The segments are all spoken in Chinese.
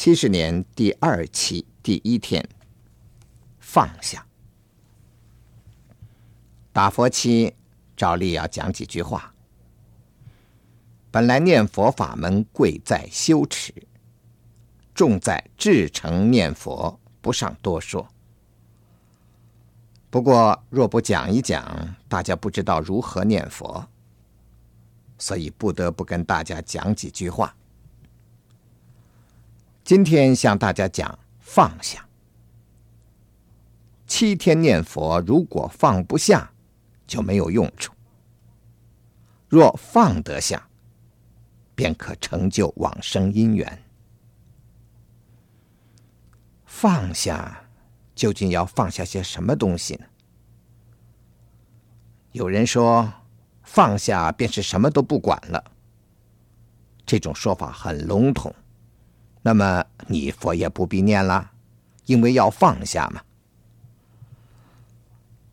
七十年第二期第一天，放下。打佛七，照例要讲几句话。本来念佛法门贵在修持，重在至诚念佛，不上多说。不过若不讲一讲，大家不知道如何念佛，所以不得不跟大家讲几句话。今天向大家讲放下。七天念佛，如果放不下，就没有用处；若放得下，便可成就往生因缘。放下，究竟要放下些什么东西呢？有人说，放下便是什么都不管了。这种说法很笼统。那么你佛也不必念了，因为要放下嘛。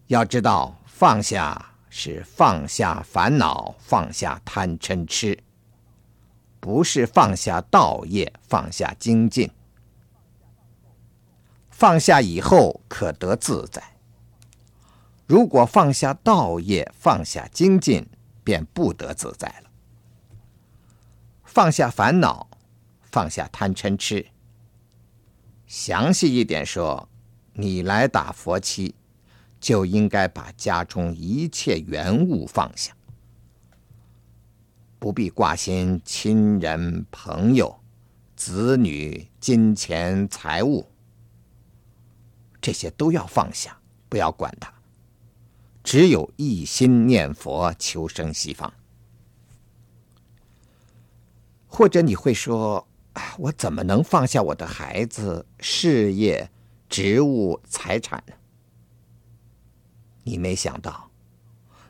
要知道，放下是放下烦恼，放下贪嗔痴，不是放下道业，放下精进。放下以后可得自在。如果放下道业，放下精进，便不得自在了。放下烦恼。放下贪嗔痴。详细一点说，你来打佛七，就应该把家中一切缘物放下，不必挂心亲人、朋友、子女、金钱、财物，这些都要放下，不要管它，只有一心念佛，求生西方。或者你会说，我怎么能放下我的孩子、事业、职务、财产呢？你没想到，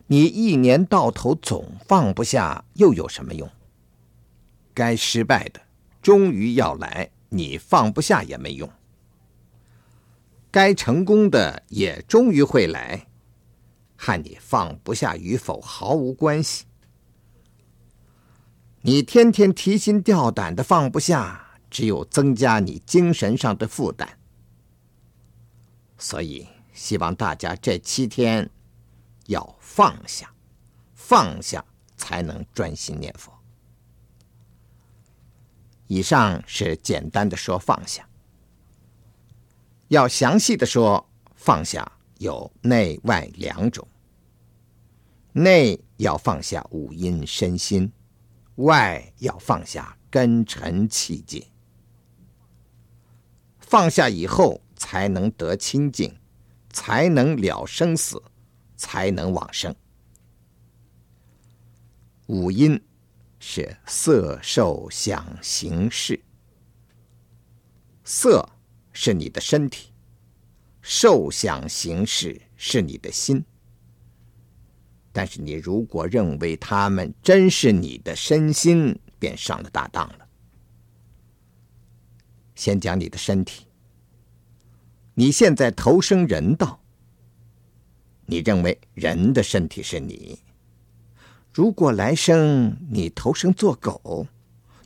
你一年到头总放不下，又有什么用？该失败的终于要来，你放不下也没用；该成功的也终于会来，和你放不下与否毫无关系。你天天提心吊胆的放不下，只有增加你精神上的负担。所以，希望大家这七天要放下，放下才能专心念佛。以上是简单的说放下，要详细的说放下有内外两种。内要放下五阴身心。外要放下根尘器界，放下以后才能得清净，才能了生死，才能往生。五阴是色、受、想、行、识。色是你的身体，受、想、行、识是你的心。但是你如果认为他们真是你的身心，便上了大当了。先讲你的身体，你现在投生人道，你认为人的身体是你；如果来生你投生做狗，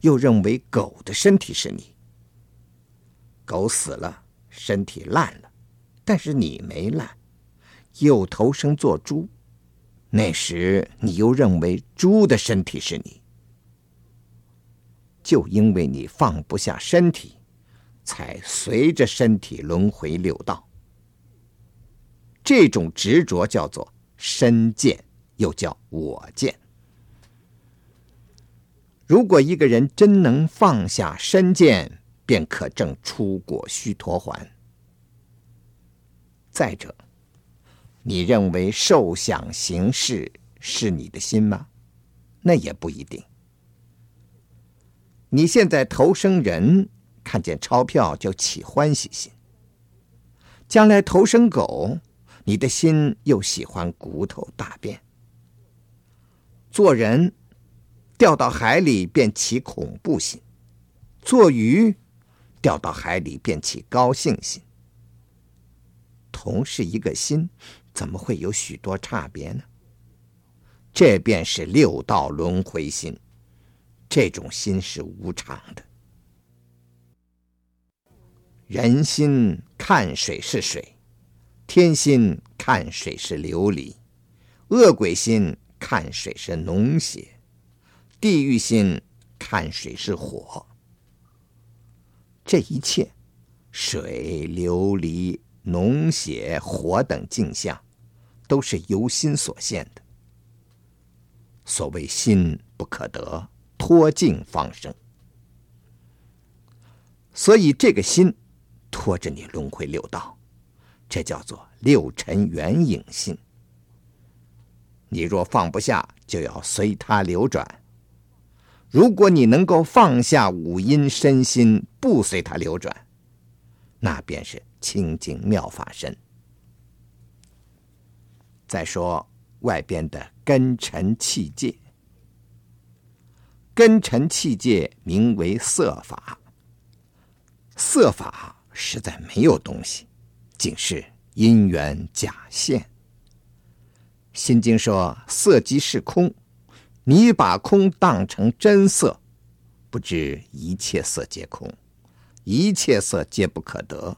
又认为狗的身体是你。狗死了，身体烂了，但是你没烂，又投生做猪。那时你又认为猪的身体是你，就因为你放不下身体，才随着身体轮回六道。这种执着叫做身见，又叫我见。如果一个人真能放下身见，便可证出果须陀洹。再者。你认为受想行识是你的心吗？那也不一定。你现在投生人，看见钞票就起欢喜心；将来投生狗，你的心又喜欢骨头大便。做人掉到海里便起恐怖心，做鱼掉到海里便起高兴心。同是一个心。怎么会有许多差别呢？这便是六道轮回心，这种心是无常的。人心看水是水，天心看水是琉璃，恶鬼心看水是脓血，地狱心看水是火。这一切，水、琉璃、脓血、火等镜像，都是由心所现的。所谓心不可得，脱境方生。所以这个心。拖着你轮回六道，这叫做六尘缘影心。你若放不下，就要随它流转。如果你能够放下五阴身心，不随它流转，那便是清净妙法身。再说外边的根尘器界，根尘器界名为色法，色法。实在没有东西，仅是因缘假现。心经说：“色即是空。”你把空当成真色，不知一切色皆空，一切色皆不可得，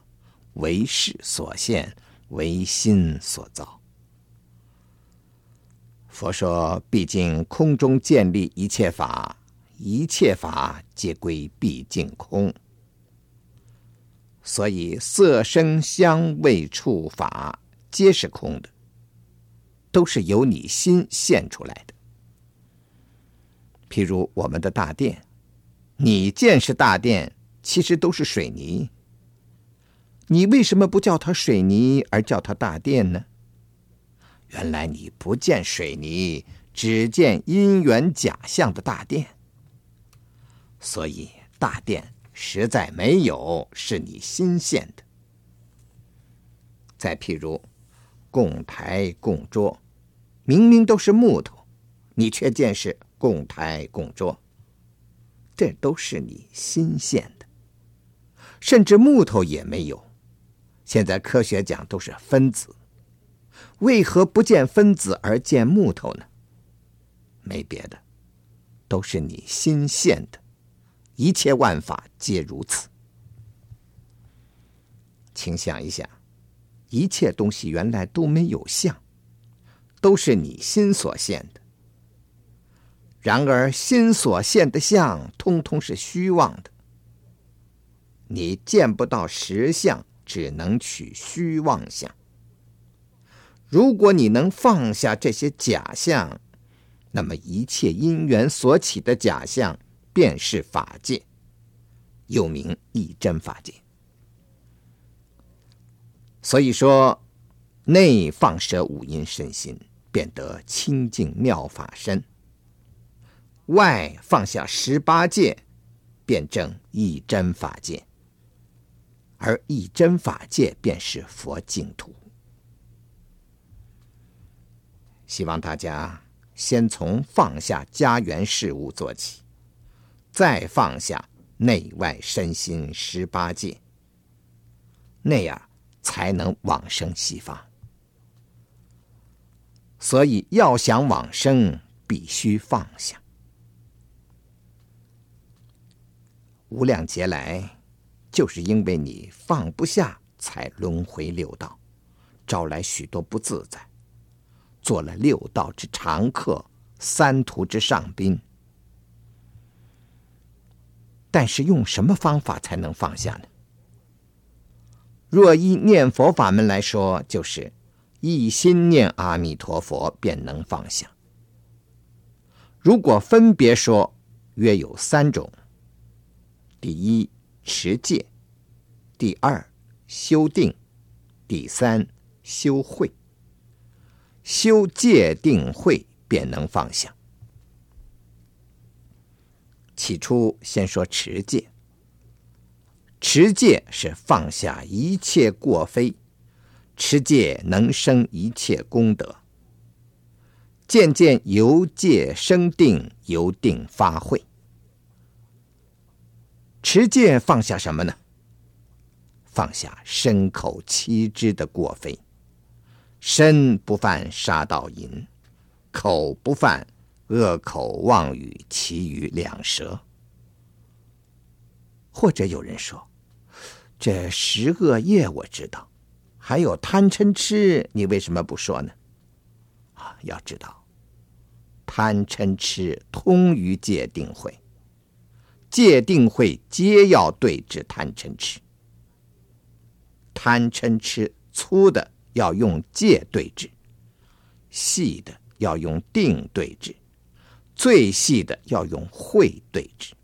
为识所现，为心所造。佛说：“毕竟空中建立一切法，一切法皆归毕竟空。”所以，色、声、香、味、触、法，皆是空的，都是由你心现出来的。譬如我们的大殿，你见是大殿，其实都是水泥。你为什么不叫它水泥，而叫它大殿呢？原来你不见水泥，只见因缘假象的大殿。所以，大殿。实在没有，是你新现的。再譬如，供台供桌，明明都是木头，你却见是供台供桌，这都是你新现的。甚至木头也没有，现在科学讲都是分子，为何不见分子而见木头呢？没别的，都是你心现的。一切万法皆如此，请想一想，一切东西原来都没有相，都是你心所现的。然而心所现的相，通通是虚妄的。你见不到实相，只能取虚妄相。如果你能放下这些假象，那么一切因缘所起的假象。便是法界，又名一真法界。所以说，内放舍五阴身心，便得清净妙法身；外放下十八界，便证一真法界。而一真法界便是佛净土。希望大家先从放下家园事务做起。再放下内外身心十八界，那样才能往生西方。所以要想往生，必须放下。无量劫来，就是因为你放不下，才轮回六道，招来许多不自在，做了六道之常客，三途之上宾。但是用什么方法才能放下呢？若依念佛法门来说，就是一心念阿弥陀佛便能放下。如果分别说，约有三种：第一，持戒；第二，修定；第三，修慧。修戒定慧，便能放下。起初，先说持戒。持戒是放下一切过非，持戒能生一切功德。渐渐由戒生定，由定发慧。持戒放下什么呢？放下身口七支的过非，身不犯杀盗淫，口不犯。恶口妄语，其余两舌。或者有人说，这十恶业我知道，还有贪嗔痴，你为什么不说呢？啊，要知道，贪嗔痴通于戒定慧，戒定慧皆要对治贪嗔痴。贪嗔痴粗的要用戒对治，细的要用定对治，最细的要用慧对治。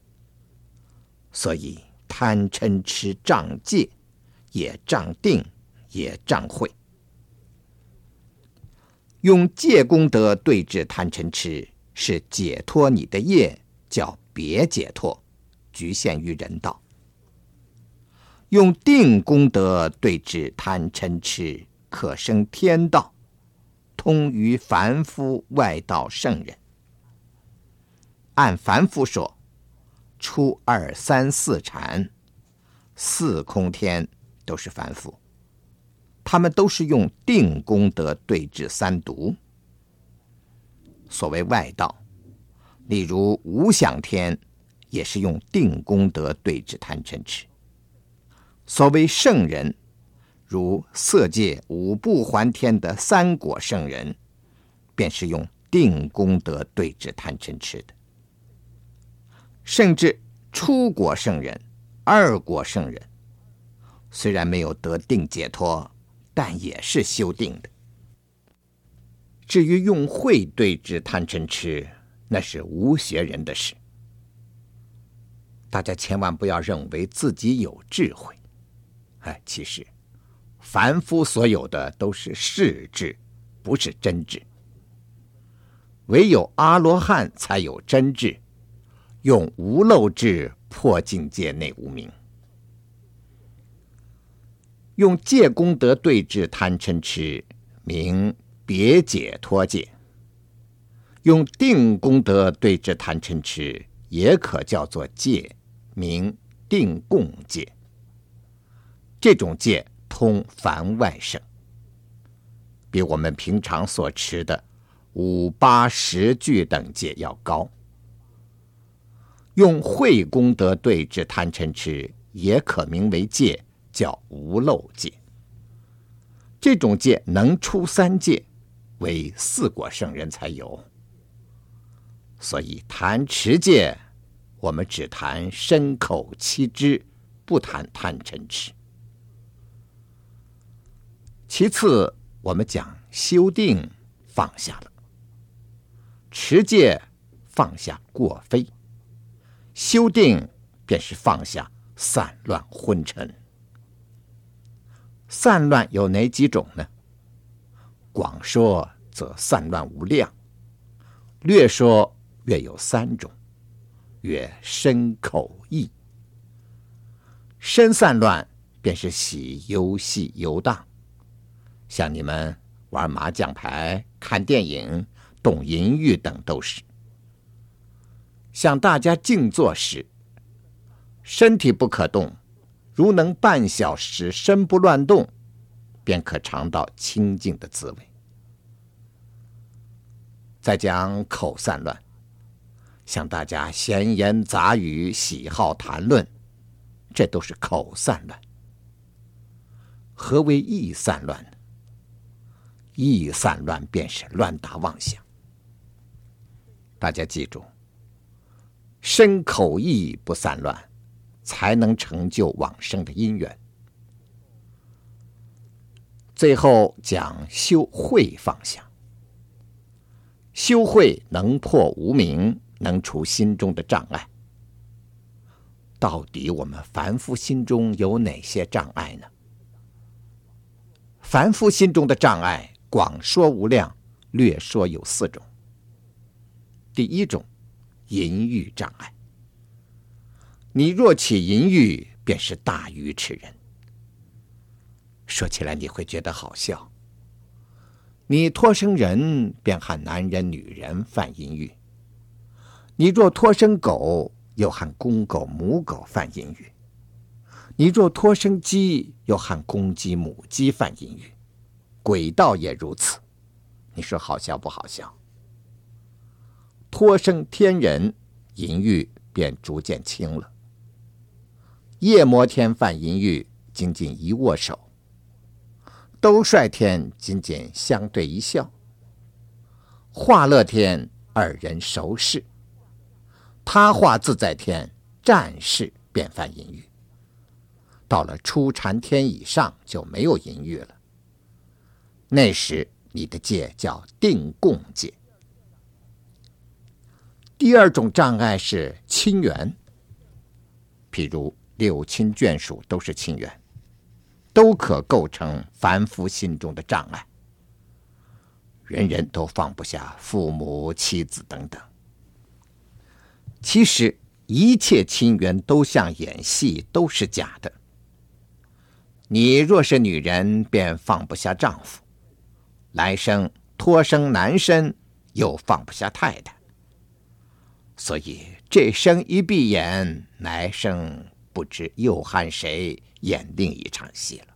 所以。贪嗔痴障戒，也障定，也障慧。用戒功德对治贪嗔痴，是解脱你的业，叫别解脱，局限于人道。用定功德对治贪嗔痴，可生天道，通于凡夫外道圣人。按凡夫说。初二三四禅，四空天都是凡夫，他们都是用定功德对治三毒。所谓外道，例如无想天，也是用定功德对治贪嗔痴。所谓圣人，如色界五不还天的三果圣人，便是用定功德对治贪嗔痴的。甚至初果圣人、二果圣人，虽然没有得定解脱，但也是修定的。至于用慧对治贪嗔痴，那是无学人的事。大家千万不要认为自己有智慧，哎，其实凡夫所有的都是世智，不是真智。唯有阿罗汉才有真智。用无漏智破境界内无明，用戒功德对治贪嗔痴，名别解脱戒；用定功德对治贪嗔痴，也可叫做戒，名定共戒。这种戒通凡外圣，比我们平常所持的五八十句等戒要高。用慧功德对治贪嗔痴，也可名为戒，叫无漏戒。这种戒能出三界，为四果圣人才有。所以谈持戒，我们只谈身口七支，不谈贪嗔痴。其次，我们讲修定，放下了；持戒，放下过非。修定便是放下散乱昏沉。散乱有哪几种呢？广说则散乱无量，略说约有三种，曰身口意。身散乱便是喜游戏游荡，像你们玩麻将牌、看电影、动淫欲等都是。像大家静坐时，身体不可动，如能半小时身不乱动，便可尝到清静的滋味。再讲口散乱，像大家闲言杂语、喜好谈论，这都是口散乱。何为意散乱呢？意散乱便是乱打妄想。大家记住。身口意不散乱，才能成就往生的因缘。最后讲修慧放下，修慧能破无明，能除心中的障碍。到底我们凡夫心中有哪些障碍呢？凡夫心中的障碍，广说无量，略说有四种。第一种。淫欲障碍，你若起淫欲，便是大愚痴人。说起来你会觉得好笑。你托生人，便和男人、女人犯淫欲；你若托生狗，又和公狗、母狗犯淫欲；你若托生鸡，又和公鸡、母鸡犯淫欲。鬼道也如此。你说好笑不好笑？托生天人，淫欲便逐渐轻了；夜摩天犯淫欲，仅仅一握手；兜率天仅仅相对一笑；化乐天二人熟识；他化自在天战事便犯淫欲。到了初禅天以上就没有淫欲了。那时你的戒叫定共戒。第二种障碍是亲缘，譬如六亲眷属都是亲缘，都可构成凡夫心中的障碍。人人都放不下父母、妻子等等。其实一切亲缘都像演戏，都是假的。你若是女人，便放不下丈夫；来生托生男生，又放不下太太。所以这生一闭眼，来生不知又和谁演另一场戏了。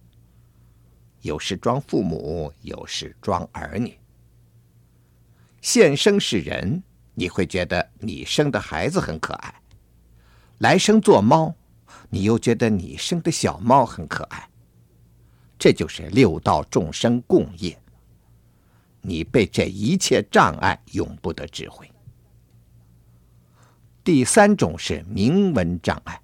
有时装父母，有时装儿女。现生是人，你会觉得你生的孩子很可爱；来生做猫，你又觉得你生的小猫很可爱。这就是六道众生共业。你被这一切障碍，永不得智慧。第三种是名闻障碍，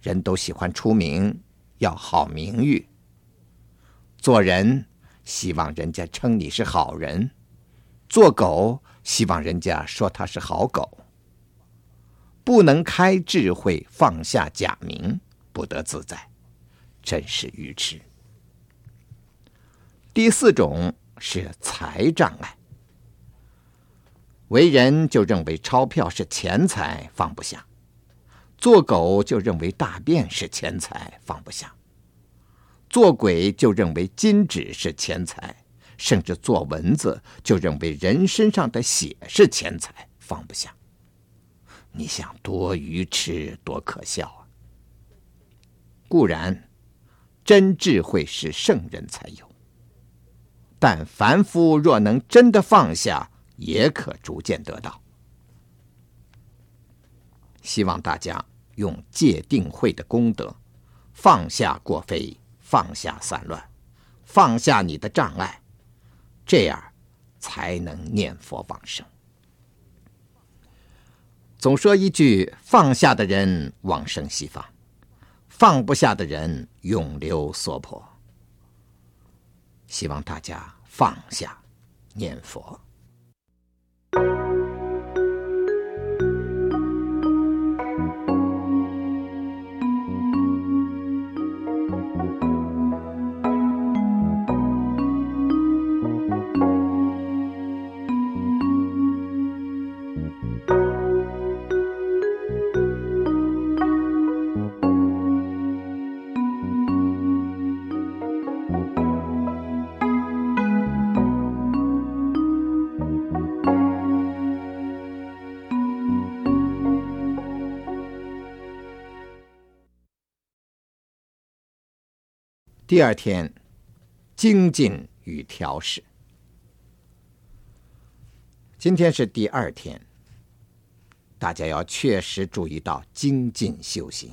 人都喜欢出名，要好名誉。做人希望人家称你是好人，做狗希望人家说他是好狗。不能开智慧，放下假名，不得自在，真是愚痴。第四种是财障碍。为人就认为钞票是钱财，放不下；做狗就认为大便是钱财，放不下；做鬼就认为金纸是钱财，甚至做蚊子就认为人身上的血是钱财，放不下。你想多愚痴，多可笑啊！固然，真智慧是圣人才有，但凡夫若能真的放下。也可逐渐得到。希望大家用戒定慧的功德，放下过非，放下散乱，放下你的障碍，这样才能念佛往生。总说一句：放下的人往生西方，放不下的人永留娑婆。希望大家放下，念佛。第二天，精进与调试。今天是第二天，大家要确实注意到精进修行。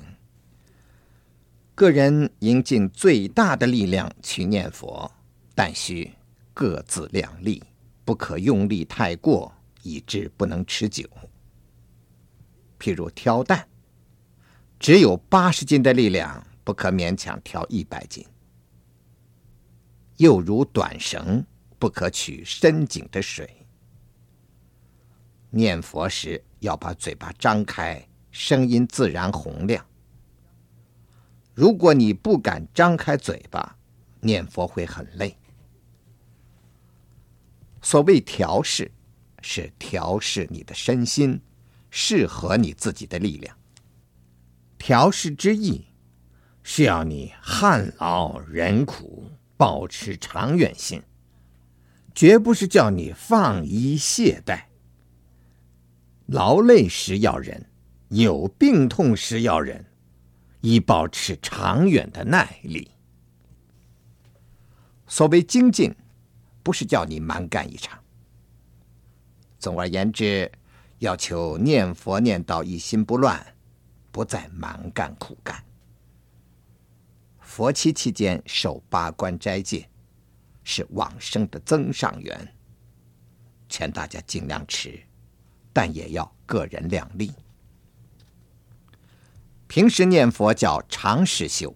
个人应尽最大的力量去念佛，但需各自量力，不可用力太过，以致不能持久。譬如挑担，只有八十斤的力量，不可勉强挑一百斤。又如短绳，不可取深井的水。念佛时要把嘴巴张开，声音自然洪亮。如果你不敢张开嘴巴，念佛会很累。所谓调适，是调适你的身心，适合你自己的力量。调适之意，是要你旱劳忍苦。保持长远心，绝不是叫你放逸懈怠。劳累时要忍，有病痛时要忍，以保持长远的耐力。所谓精进，不是叫你蛮干一场。总而言之，要求念佛念到一心不乱，不再蛮干苦干。佛期期间受八关斋戒，是往生的增上缘。劝大家尽量持，但也要个人量力。平时念佛叫长时修，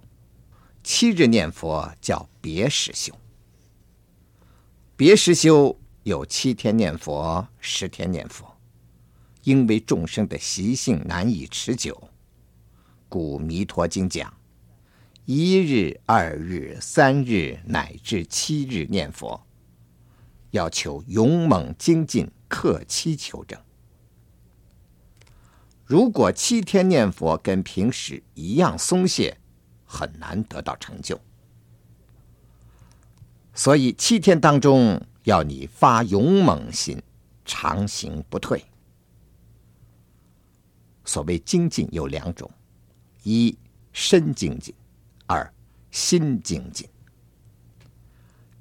七日念佛叫别时修。别时修有七天念佛，十天念佛，因为众生的习性难以持久，故《弥陀经》讲。一日、二日、三日乃至七日念佛，要求勇猛精进，克期求证。如果七天念佛跟平时一样松懈，很难得到成就。所以七天当中要你发勇猛心，常行不退。所谓精进有两种：一身精进。心精进，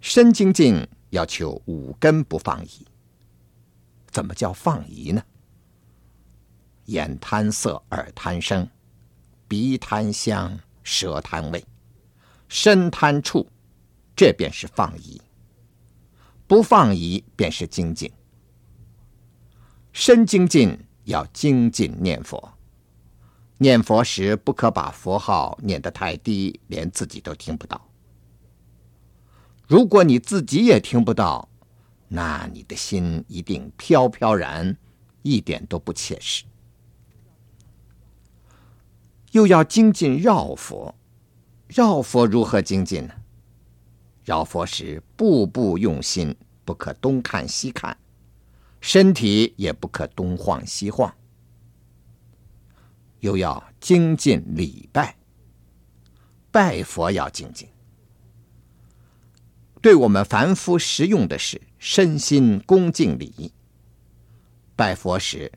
身精进要求五根不放逸。怎么叫放逸呢？眼贪色，耳贪声，鼻贪香，舌贪味，身贪触，这便是放逸。不放逸便是精进。身精进要精进念佛。念佛时不可把佛号念得太低，连自己都听不到。如果你自己也听不到，那你的心一定飘飘然，一点都不切实。又要精进绕佛，绕佛如何精进呢？绕佛时步步用心，不可东看西看，身体也不可东晃西晃。又要精进礼拜，拜佛要精进。对我们凡夫实用的是身心恭敬礼。拜佛时，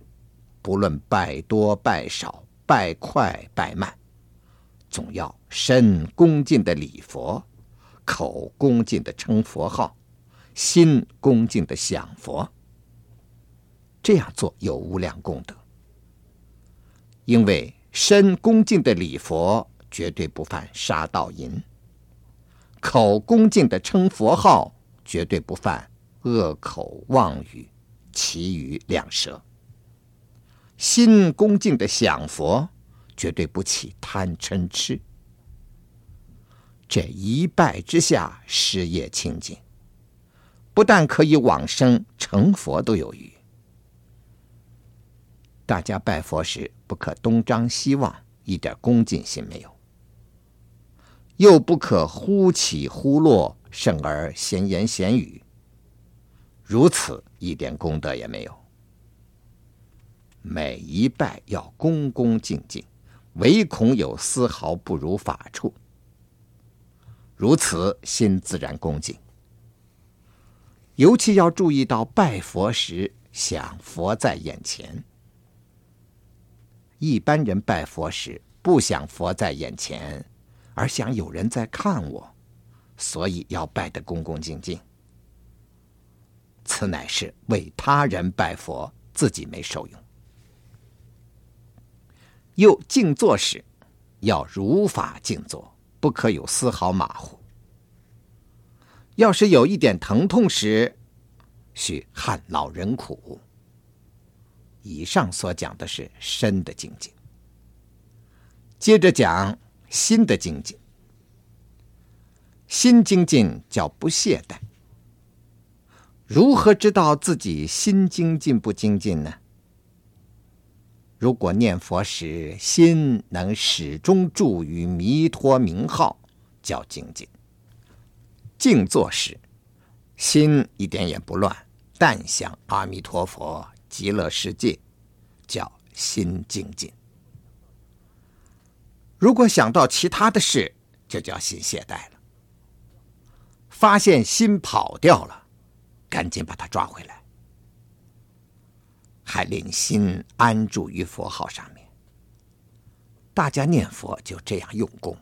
不论拜多拜少，拜快拜慢，总要身恭敬的礼佛，口恭敬的称佛号，心恭敬的想佛。这样做有无量功德。因为身恭敬的礼佛，绝对不犯杀盗淫；口恭敬的称佛号，绝对不犯恶口妄语、其余两舌；心恭敬的想佛，绝对不起贪嗔痴。这一拜之下，事业清净，不但可以往生成佛都有余。大家拜佛时不可东张西望，一点恭敬心没有；又不可忽起忽落，甚而闲言闲语。如此一点功德也没有。每一拜要恭恭敬敬，唯恐有丝毫不如法处。如此心自然恭敬。尤其要注意到拜佛时想佛在眼前。一般人拜佛时不想佛在眼前，而想有人在看我，所以要拜得恭恭敬敬。此乃是为他人拜佛，自己没受用。又静坐时，要如法静坐，不可有丝毫马虎。要是有一点疼痛时，须汗劳忍苦。以上所讲的是身的精进，接着讲心的精进。心精进叫不懈怠。如何知道自己心精进不精进呢？如果念佛时心能始终住于弥陀名号，叫精进。静坐时心一点也不乱，但想阿弥陀佛。极乐世界叫心精进。如果想到其他的事，就叫心懈怠了。发现心跑掉了，赶紧把它抓回来，还令心安住于佛号上面。大家念佛就这样用功。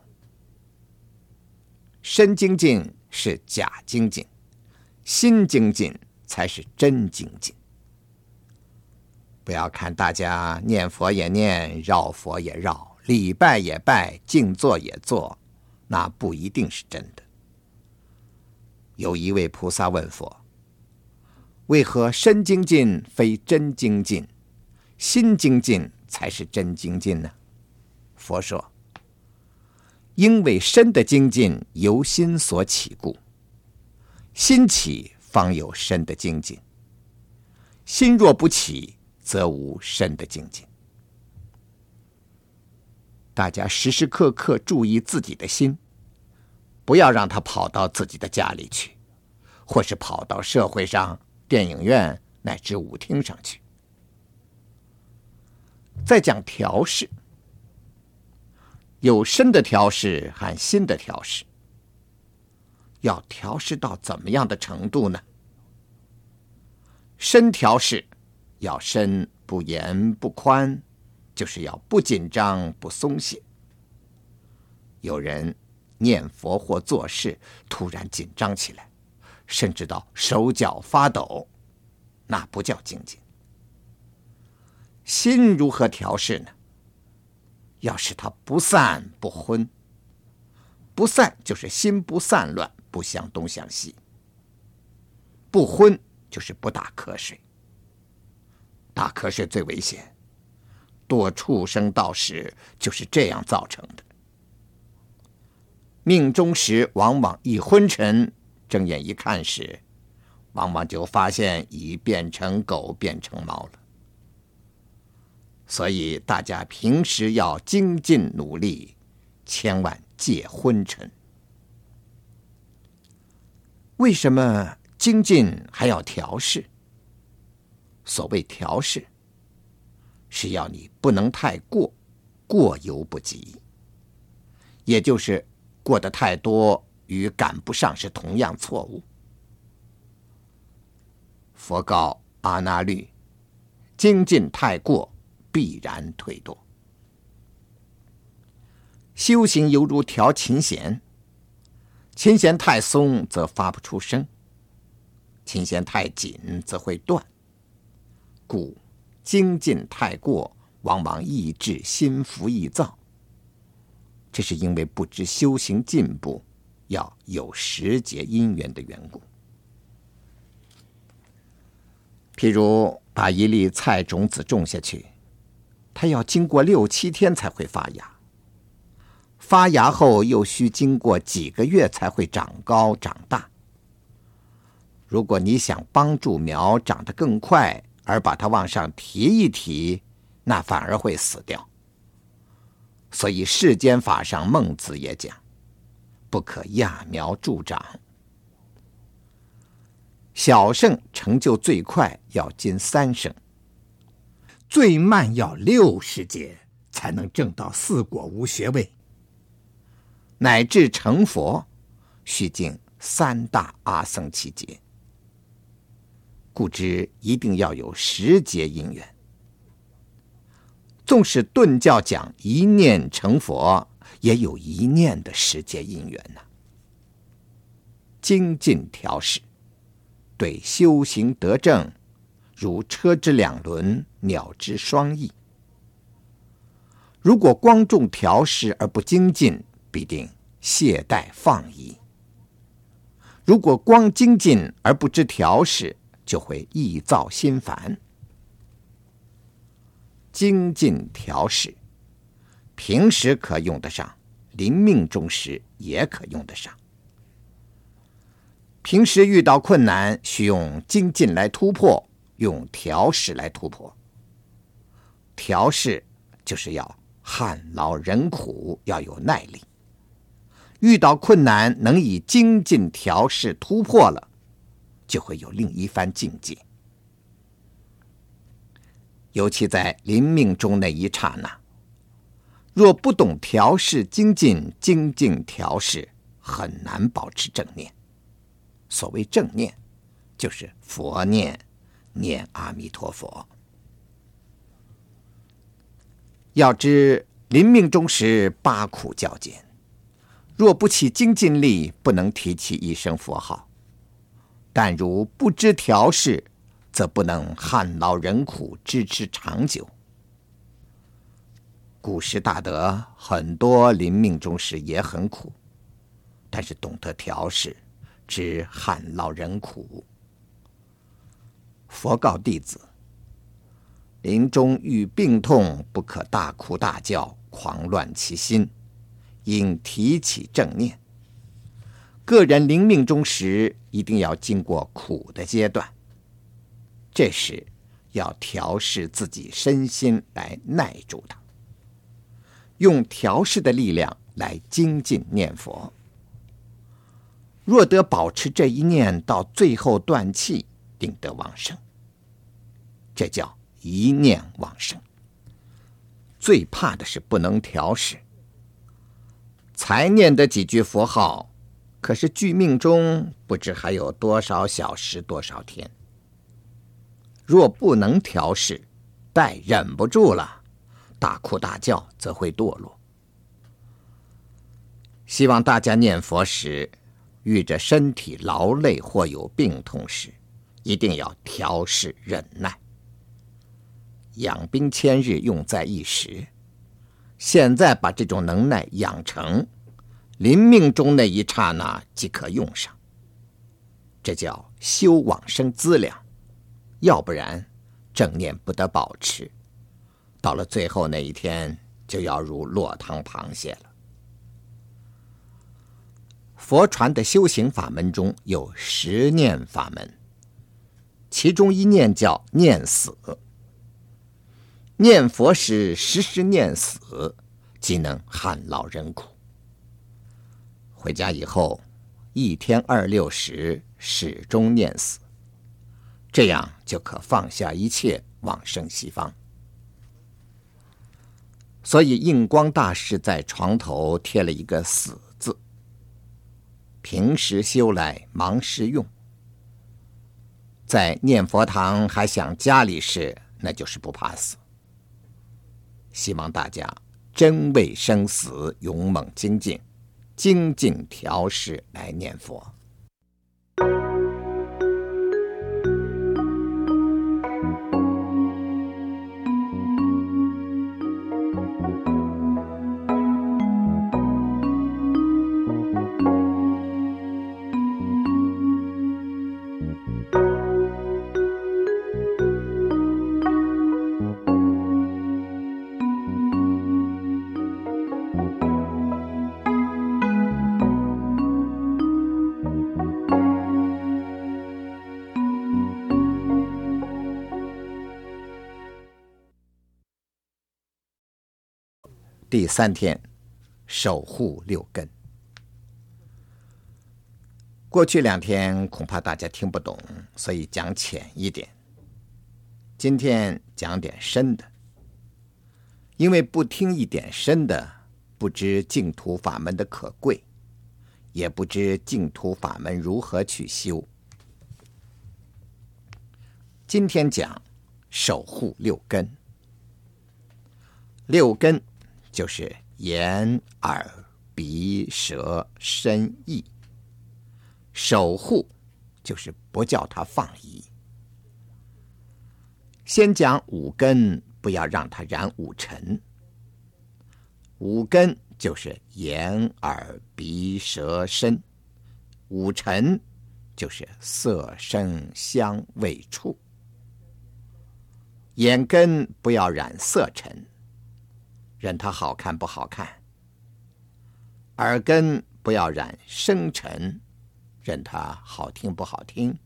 身精进是假精进，心精进才是真精进。不要看大家念佛也念，绕佛也绕，礼拜也拜，静坐也坐，那不一定是真的。有一位菩萨问佛：“为何身精进非真精进，心精进才是真精进呢？”佛说：“因为身的精进由心所起故，心起方有身的精进。心若不起，则无身的境界。”大家时时刻刻注意自己的心，不要让他跑到自己的家里去，或是跑到社会上、电影院乃至舞厅上去。再讲调试，有身的调试和心的调试，要调试到怎么样的程度呢？身调试要身不严不宽。就是要不紧张不松懈。有人念佛或做事突然紧张起来，甚至到手脚发抖，那不叫精进。心如何调试呢？要使它不散不昏。不散就是心不散乱，不想东想西；不昏就是不打瞌睡。打瞌睡最危险。多畜生道士就是这样造成的。命中时往往一昏沉，睁眼一看时，往往就发现已变成狗，变成猫了。所以大家平时要精进努力，千万戒昏沉。为什么精进还要调适？所谓调试。是要你不能太过，过犹不及。也就是过得太多与赶不上是同样错误。佛告阿那律：精进太过，必然退堕。修行犹如调琴弦，琴弦太松则发不出声，琴弦太紧则会断。故。精进太过，往往易致心浮意躁。这是因为不知修行进步要有时节因缘的缘故。譬如把一粒菜种子种下去，它要经过六七天才会发芽，发芽后又需经过几个月才会长高长大。如果你想帮助苗长得更快，而把它往上提一提，那反而会死掉。所以世间法上，孟子也讲，不可揠苗助长。小圣成就最快要经三生，最慢要六十劫才能证到四果无学位，乃至成佛，须经三大阿僧祇劫。故知一定要有时节因缘。纵使顿教讲一念成佛，也有一念的时节因缘呐、精进调适，对修行得正，如车之两轮，鸟之双翼。如果光重调适而不精进，必定懈怠放逸；如果光精进而不知调适，就会易躁心烦，精进调试，平时可用得上，临命终时也可用得上。平时遇到困难，需用精进来突破，用调试来突破。调试就是要旱劳忍苦，要有耐力。遇到困难，能以精进调试突破了。就会有另一番境界。尤其在临命终那一刹那，若不懂调适精进，精进调适，很难保持正念。所谓正念，就是佛念，念阿弥陀佛。要知临命终时八苦较减，若不起精进力，不能提起一声佛号。但如不知调适，则不能旱劳人苦，支持长久。古时大德很多临命终时也很苦，但是懂得调适，知旱劳人苦。佛告弟子：临终遇病痛，不可大哭大叫，狂乱其心，应提起正念。个人临命终时，一定要经过苦的阶段，这时要调试自己身心来耐住它，用调试的力量来精进念佛。若得保持这一念到最后断气，定得往生。这叫一念往生。最怕的是不能调试，才念的几句佛号。可是距命中不知还有多少小时多少天。若不能调适，待忍不住了，大哭大叫，则会堕落。希望大家念佛时，遇着身体劳累或有病痛时，一定要调适忍耐。养兵千日，用在一时。现在把这种能耐养成。临命中那一刹那即可用上，这叫修往生资粮。要不然，正念不得保持，到了最后那一天，就要如落汤螃蟹了。佛传的修行法门中有十念法门，其中一念叫念死。念佛时时时念死，即能旱劳人苦。回家以后，一天二六时始终念死，这样就可放下一切，往生西方。所以印光大师在床头贴了一个“死”字，平时修来，忙时用。在念佛堂还想家里事，那就是不怕死。希望大家真为生死勇猛精进。精进调适来念佛。第三天，守护六根。过去两天恐怕大家听不懂，所以讲浅一点。今天讲点深的，因为不听一点深的，不知净土法门的可贵，也不知净土法门如何去修。今天讲守护六根，六根。就是眼、耳、鼻、舌、身、意。守护就是不叫他放逸。先讲五根，不要让他染五尘。五根就是眼、耳、鼻、舌、身。五尘就是色、声、香、味、触。眼根不要染色尘。任它好看不好看，耳根不要染声尘，任它好听不好听，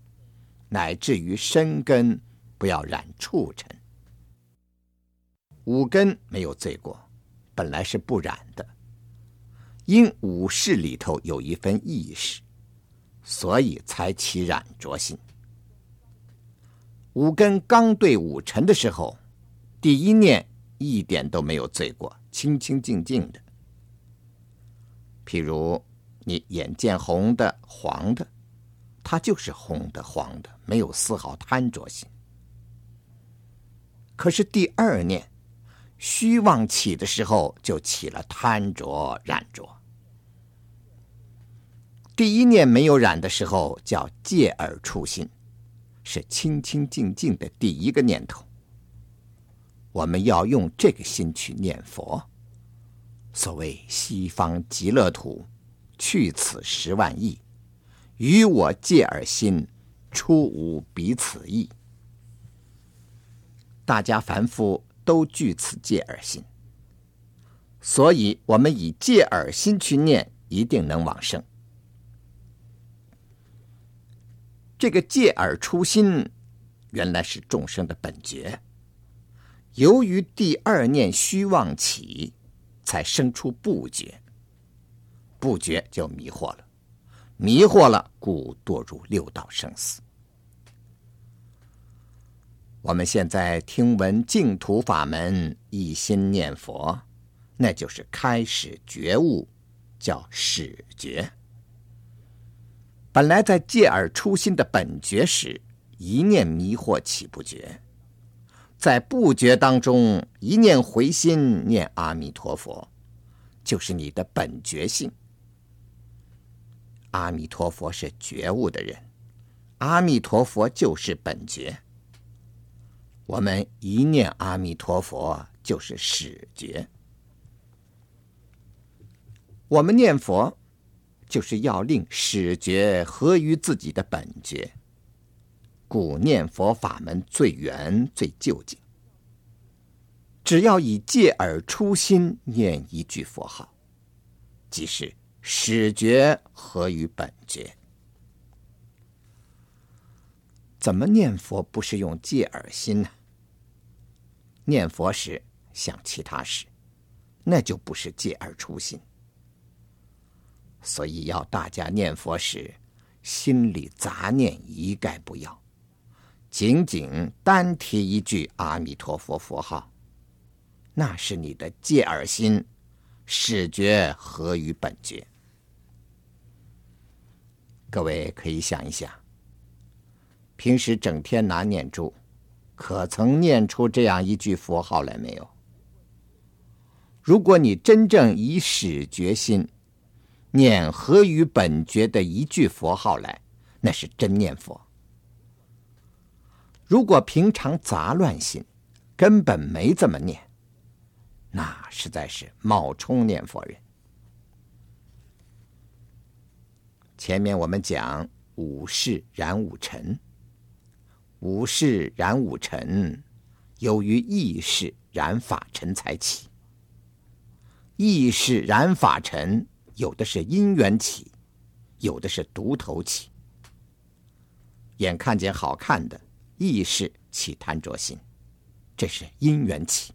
乃至于身根不要染触尘。五根没有罪过，本来是不染的，因五识里头有一分意识，所以才起染着心。五根刚对五尘的时候，第一念。一点都没有罪过，清清静静的。譬如你眼见红的、黄的，它就是红的、黄的，没有丝毫贪着心。可是第二念虚妄起的时候，就起了贪着、染着。第一念没有染的时候，叫戒耳触心，是清清静静的第一个念头。我们要用这个心去念佛。所谓西方极乐土，去此十万亿，与我借尔心，出无彼此意。大家凡夫都具此借尔心，所以我们以借尔心去念，一定能往生。这个借尔出心，原来是众生的本觉。由于第二念虚妄起，才生出不觉。不觉就迷惑了，迷惑了，故堕入六道生死。我们现在听闻净土法门，一心念佛，那就是开始觉悟，叫始觉。本来在戒而初心的本觉时，一念迷惑起不觉；在不觉当中，一念回心念阿弥陀佛，就是你的本觉性。阿弥陀佛是觉悟的人，阿弥陀佛就是本觉。我们一念阿弥陀佛就是始觉。我们念佛。就是要令始觉合于自己的本觉，故念佛法门最圆最究竟。只要以戒耳初心念一句佛号，即是始觉合于本觉。怎么念佛不是用戒耳心呢？念佛时想其他事，那就不是借尔出心。所以要大家念佛时，心里杂念一概不要，仅仅单提一句阿弥陀佛佛号，那是你的借耳心，始觉合于本觉。各位可以想一想，平时整天拿念珠，可曾念出这样一句佛号来没有？如果你真正以始觉心，念合于本觉的一句佛号来，那是真念佛。如果平常杂乱心，根本没怎么念，那实在是冒充念佛人。前面我们讲五识染五尘，五识染五尘，由于意识染法尘才起，意识染法尘。有的是因缘起，有的是独头起。眼看见好看的，意识起贪着心，这是因缘起。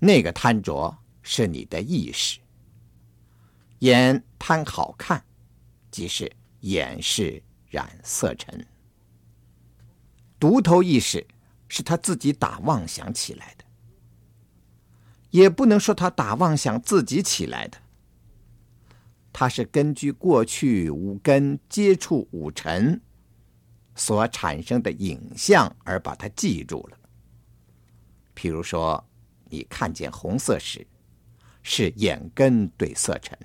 那个贪着是你的意识。眼贪好看，即是眼是染色尘。独头意识是他自己打妄想起来的，也不能说他打妄想自己起来的。他是根据过去五根接触五尘所产生的影像而把它记住了。譬如说，你看见红色时，是眼根对色尘；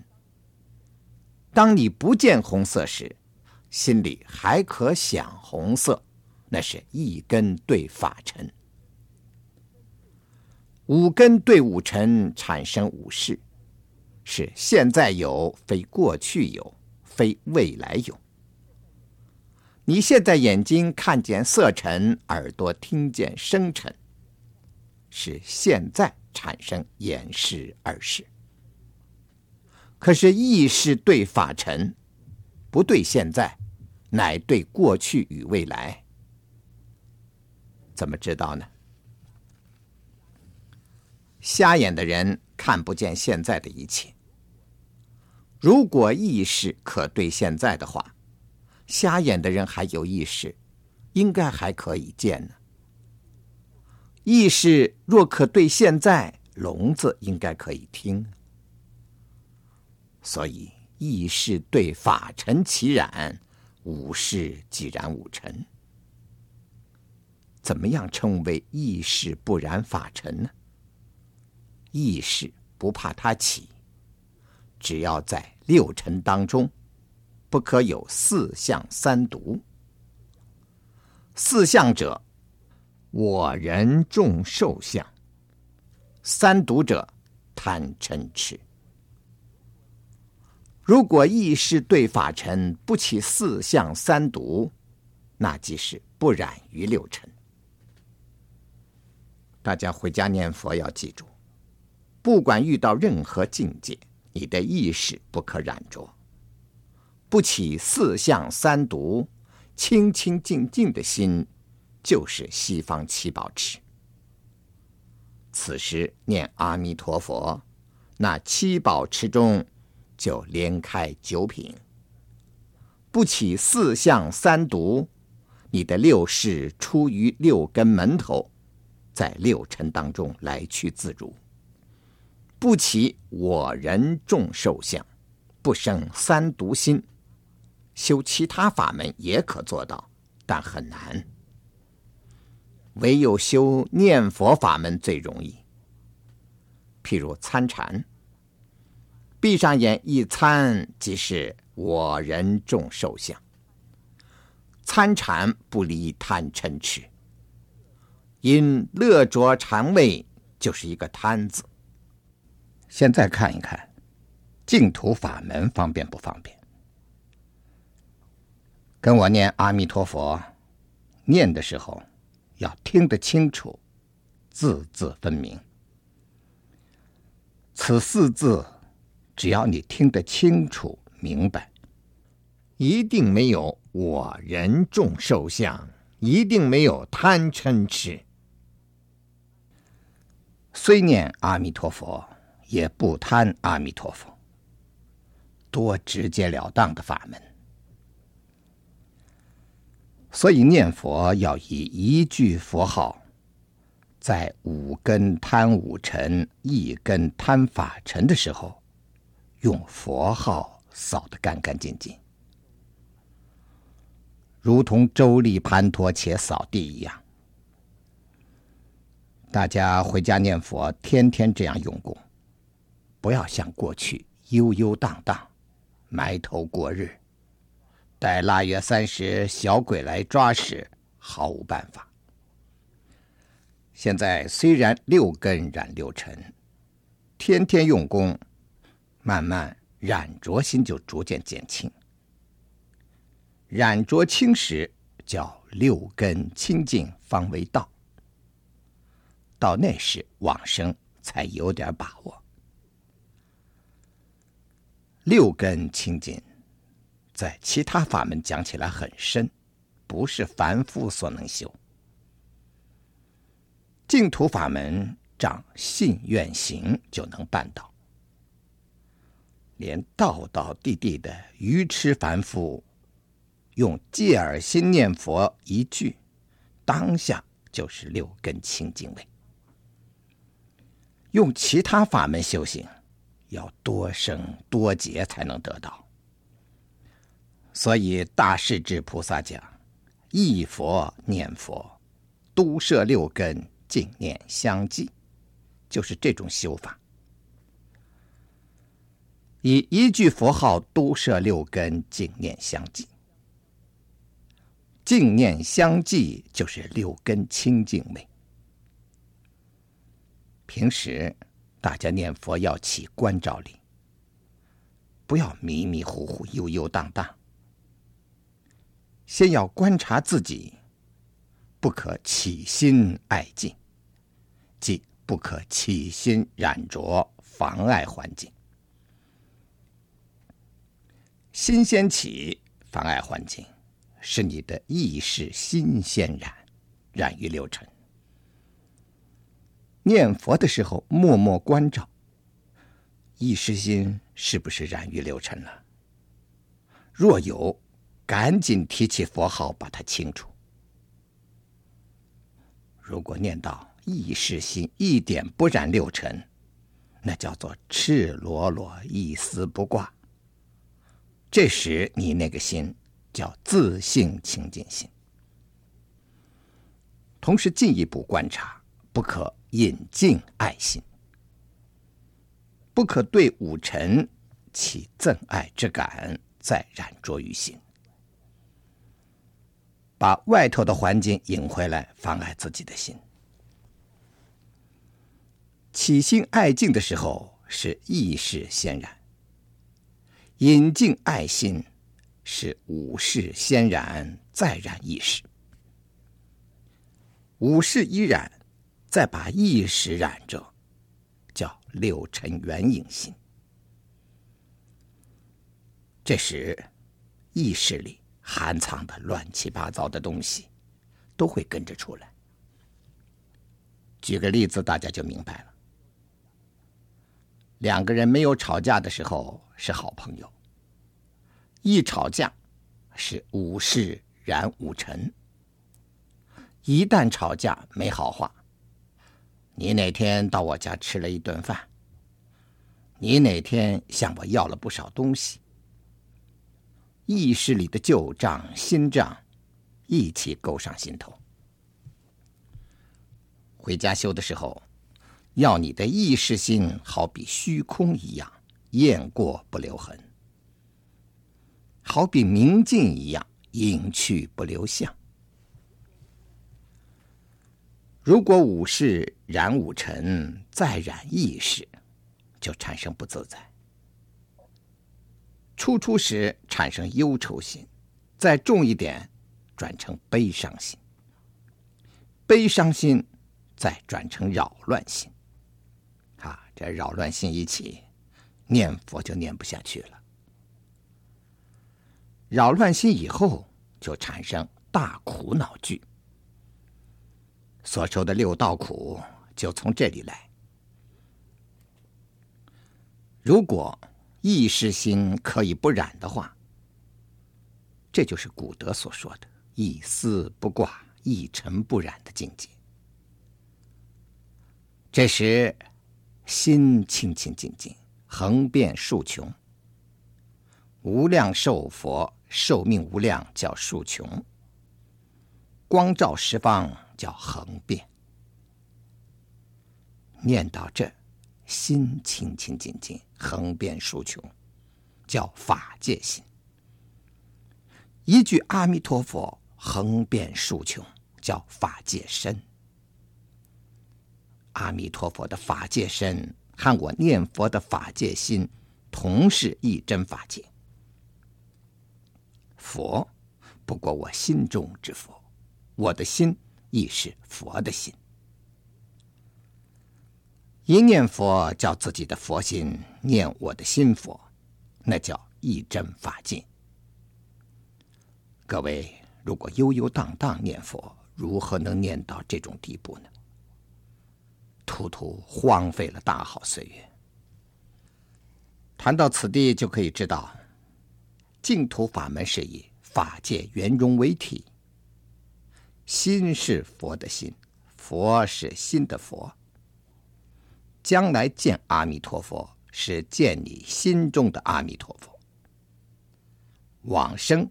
当你不见红色时，心里还可想红色，那是一根对法尘。五根对五尘产生五事。是现在有，非过去有，非未来有。你现在眼睛看见色尘，耳朵听见声尘，是现在产生眼识耳识。可是意识对法尘，不对现在，乃对过去与未来。怎么知道呢？瞎眼的人看不见现在的一切。如果意识可对现在的话，瞎眼的人还有意识，应该还可以见呢。意识若可对现在，聋子应该可以听。所以意识对法尘起染，五事即染五尘。怎么样称为意识不染法尘呢？意识不怕它起。只要在六尘当中，不可有四相三毒。四相者，我人众寿相；三毒者，贪嗔痴。如果意识对法尘不起四相三毒，那即是不染于六尘。大家回家念佛要记住，不管遇到任何境界，你的意识不可染着，不起四相三毒，清清净净的心，就是西方七宝池。此时念阿弥陀佛，那七宝池中。就连开九品，不起四相三毒，你的六识出于六根门头，在六尘当中来去自如。不起我人众寿相，不生三毒心，修其他法门也可做到，但很难。唯有修念佛法门最容易。譬如参禅。闭上眼一参，即是我人众寿相。参禅不离贪嗔痴，因乐着禅味，就是一个贪字。现在看一看，净土法门方便不方便？跟我念阿弥陀佛，念的时候要听得清楚，字字分明。此四字。只要你听得清楚明白，一定没有我人众受相，一定没有贪嗔痴。虽念阿弥陀佛，也不贪阿弥陀佛，多直截了当的法门。所以念佛要以一句佛号，在五根贪五尘、一根贪法尘的时候。用佛号扫得干干净净，如同周利盘陀且扫地一样。大家回家念佛，天天这样用功，不要像过去悠悠荡荡，埋头过日，待腊月三十小鬼来抓时，毫无办法。现在虽然六根染六尘，天天用功。慢慢染浊心就逐渐减轻，染浊轻时叫六根清净方为道。到那时往生才有点把握。六根清净，在其他法门讲起来很深，不是凡夫所能修。净土法门长信愿行就能办到。连道道地地的愚痴凡夫，用戒耳心念佛一句，当下就是六根清净位。用其他法门修行，要多生多劫才能得到。所以大势至菩萨讲：忆佛念佛，都摄六根，净念相继，就是这种修法。以一句佛号都摄六根，净念相继。净念相继就是六根清净位。平时大家念佛要起观照力，不要迷迷糊糊、悠悠荡荡。先要观察自己，不可起心爱境，即不可起心染着，妨碍环境。心先起，妨碍环境，是你的意识心先染，染于六尘。念佛的时候，默默关照，意识心是不是染于六尘了？若有，赶紧提起佛号，把它清除。如果念到意识心一点不染六尘，那叫做赤裸裸，一丝不挂。这时，你那个心叫自性清净心。同时，进一步观察，不可引进爱心，不可对五尘起憎爱之感，再染着于心，把外头的环境引回来，妨碍自己的心。起心爱境的时候，是意识先染。引进爱心，是五识先染，再染意识。五识一染，再把意识染着，叫六尘缘影心。这时，意识里含藏的乱七八糟的东西，都会跟着出来。举个例子，大家就明白了。两个人没有吵架的时候是好朋友，一吵架是五事染五尘。一旦吵架没好话，你哪天到我家吃了一顿饭，你哪天向我要了不少东西，意识里的旧账新账一起勾上心头。回家修的时候，要你的意识心好比虚空一样，雁过不留痕；好比明镜一样，隐去不留相。如果五识染五尘，再染意识，就产生不自在。初出时产生忧愁心，再重一点，转成悲伤心。悲伤心。再转成扰乱心，啊，这扰乱心一起，念佛就念不下去了。扰乱心以后，就产生大苦恼句，所受的六道苦就从这里来。如果意识心可以不染的话，这就是古德所说的“一丝不挂，一尘不染”的境界。这时，心清清净净，横遍数穷。无量寿佛寿命无量，叫数穷；光照十方，叫横遍。念到这，心清清净净，横遍竖穷，叫法界心。一句阿弥陀佛，横遍竖穷，叫法界身。阿弥陀佛的法界身和我念佛的法界心，同是一真法界。佛不过我心中之佛，我的心亦是佛的心。一念佛叫自己的佛心念我的心佛，那叫一真法界。各位，如果悠悠荡荡念佛，如何能念到这种地步呢？突突荒废了大好岁月。谈到此地，就可以知道，净土法门是以法界圆融为体，心是佛的心，佛是心的佛。将来见阿弥陀佛，是见你心中的阿弥陀佛；往生，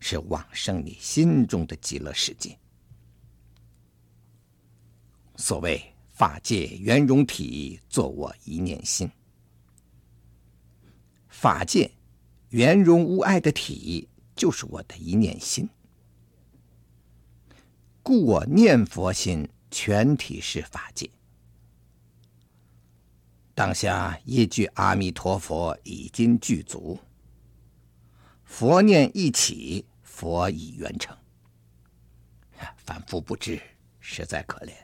是往生你心中的极乐世界。所谓。法界圆融体，作我一念心。法界圆融无碍的体，就是我的一念心。故我念佛心，全体是法界。当下一句阿弥陀佛已经具足，佛念一起，佛已圆成。凡夫不知，实在可怜。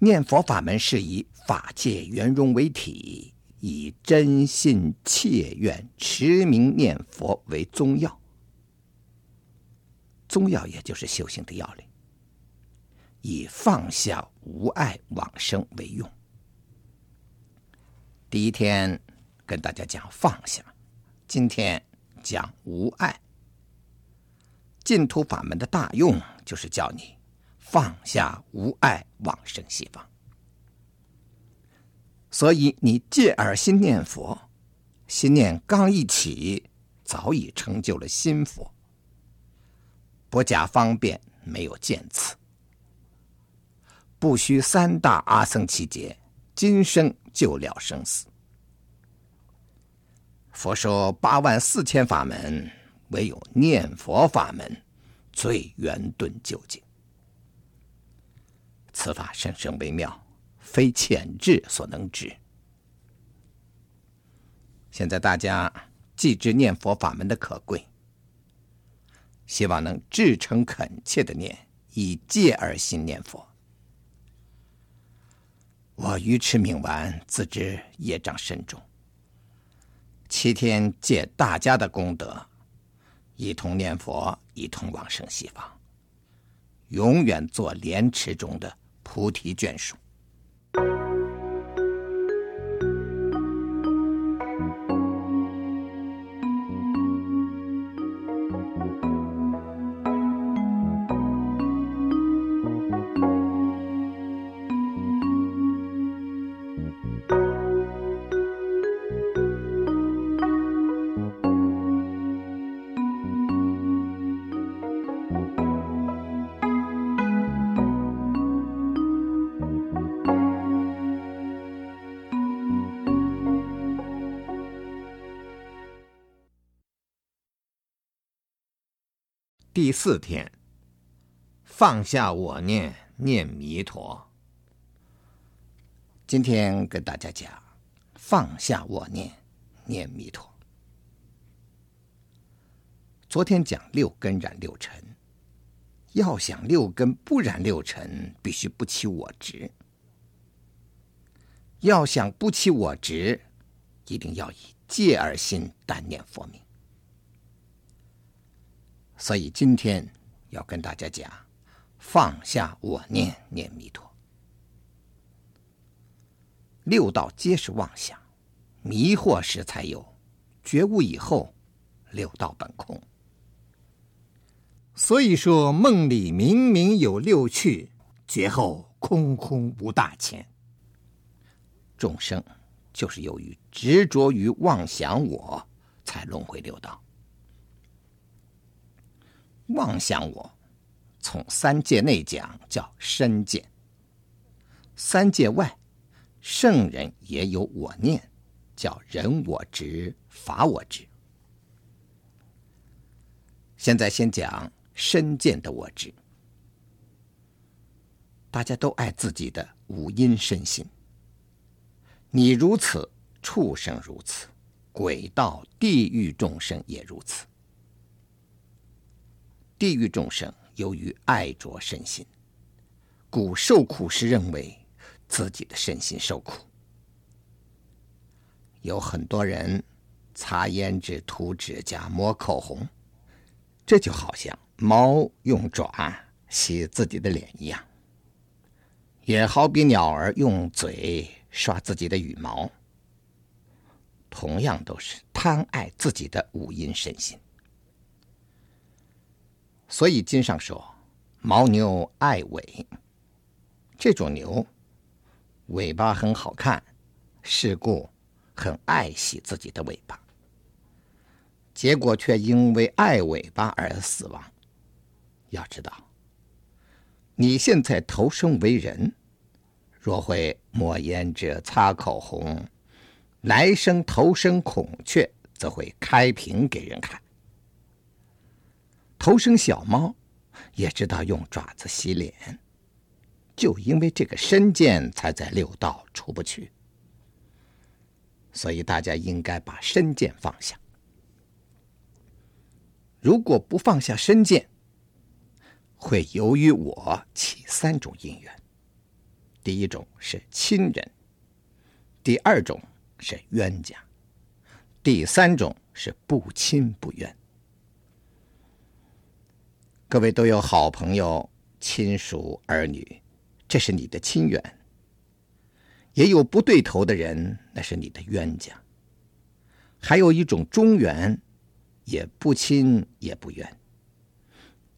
念佛法门是以法界圆融为体，以真心切愿持名念佛为宗要。宗要也就是修行的要领，以放下无碍往生为用。第一天跟大家讲放下，今天讲无碍。净土法门的大用就是叫你。放下无碍，往生西方。所以你借耳心念佛，心念刚一起，早已成就了心佛。不假方便，没有见次，不需三大阿僧只劫，今生就了生死。佛说八万四千法门，唯有念佛法门最圆顿究竟。此法甚深微妙，非浅智所能知。现在大家既知念佛法门的可贵，希望能至诚恳切的念，以戒而心念佛。我愚痴冥顽，自知业障深重，七天借大家的功德，一同念佛，一同往生西方，永远做莲池中的菩提眷属。第四天，放下我念，念弥陀。今天跟大家讲，放下我念，念弥陀。昨天讲六根染六尘，要想六根不染六尘，必须不起我执。要想不起我执，一定要以戒而心，单念佛名。所以今天要跟大家讲，放下我念，念弥陀。六道皆是妄想，迷惑时才有，觉悟以后，六道本空。所以说梦里明明有六趣，觉后空空无大千。众生就是由于执着于妄想我，才轮回六道。妄想我，从三界内讲叫身见；三界外，圣人也有我念，叫人我执、法我执。现在先讲身见的我执。大家都爱自己的五阴身心，你如此，畜生如此，鬼道、地狱众生也如此。地狱众生由于爱着身心，故受苦时认为自己的身心受苦。有很多人擦胭脂、涂指甲、抹口红，这就好像猫用爪洗自己的脸一样，也好比鸟儿用嘴刷自己的羽毛，同样都是贪爱自己的五阴身心。所以经上说，牦牛爱尾，这种牛尾巴很好看，是故很爱惜自己的尾巴，结果却因为爱尾巴而死亡。要知道，你现在投生为人，若会抹胭脂、擦口红，来生投生孔雀，则会开屏给人看。头生小猫，也知道用爪子洗脸，就因为这个身见，才在六道出不去。所以大家应该把身见放下。如果不放下身见，会由于我起三种因缘：第一种是亲人，第二种是冤家，第三种是不亲不怨。各位都有好朋友、亲属、儿女，这是你的亲缘；也有不对头的人，那是你的冤家。还有一种中缘，也不亲也不怨。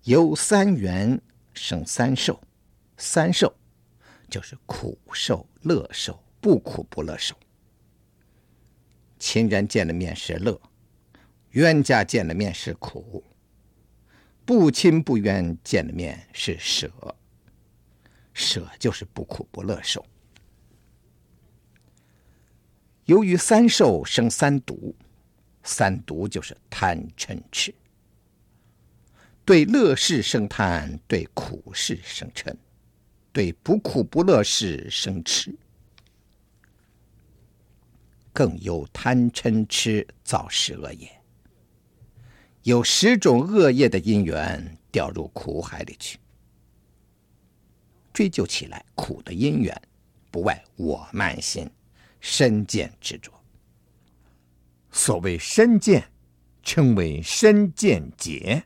由三缘生三受，三受就是苦受、乐受、不苦不乐受。亲人见了面是乐，冤家见了面是苦。不亲不怨，见了面是舍，舍就是不苦不乐受。由于三受生三毒，三毒就是贪嗔痴。对乐事生贪，对苦事生嗔，对不苦不乐事生痴。更有贪嗔痴造十恶业。有十种恶业的因缘，掉入苦海里去。追究起来，苦的因缘不外我慢心、身见执着。所谓身见，称为身见结。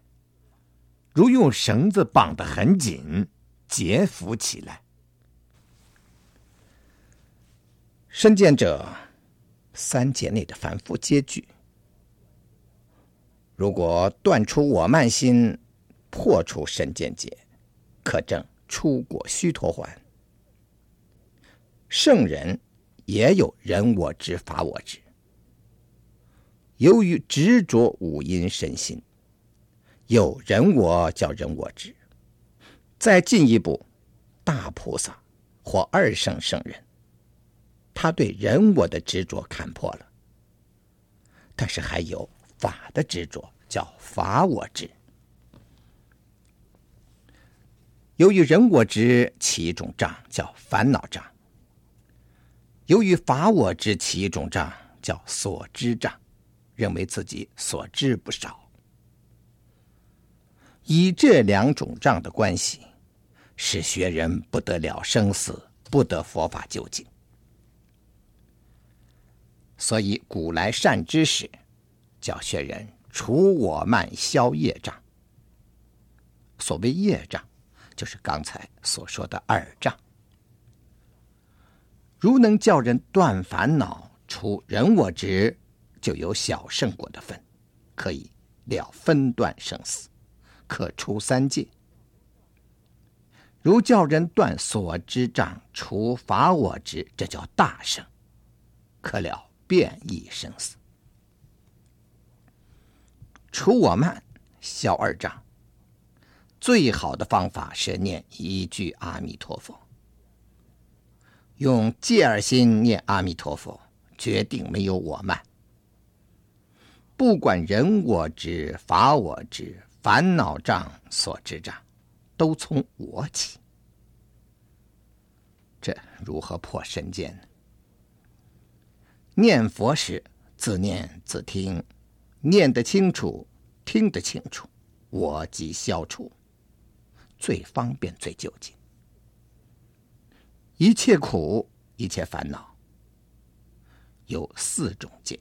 如用绳子绑得很紧，结缚起来。身见者，三界内的凡夫皆具。如果断除我慢心，破除身见结，可证。出果须陀洹，圣人也有人我执、法我执。由于执着五阴身心，有人我叫人我执。再进一步，大菩萨或二圣圣人，他对人我的执着看破了，但是还有法的执着，叫法我执。由于人我执起一种障，叫烦恼障；由于法我执起一种障，叫所知障，认为自己所知不少。以这两种障的关系，使学人不得了生死，不得佛法究竟。所以古来善知识教学人除我慢，消业障。所谓业障。就是刚才所说的二障，如能叫人断烦恼、除人我执，就有小圣果的份，可以了分断生死，可出三界；如叫人断所知障、除法我执，这叫大圣，可了变异生死，除我慢，消二障。最好的方法是念一句阿弥陀佛，用戒二心念阿弥陀佛，决定没有我慢。不管人我执、法我执、烦恼障、所知障，都从我起。这如何破身见呢？念佛时自念自听，念得清楚，听得清楚，我即消除。最方便、最究竟。一切苦、一切烦恼，有四种见，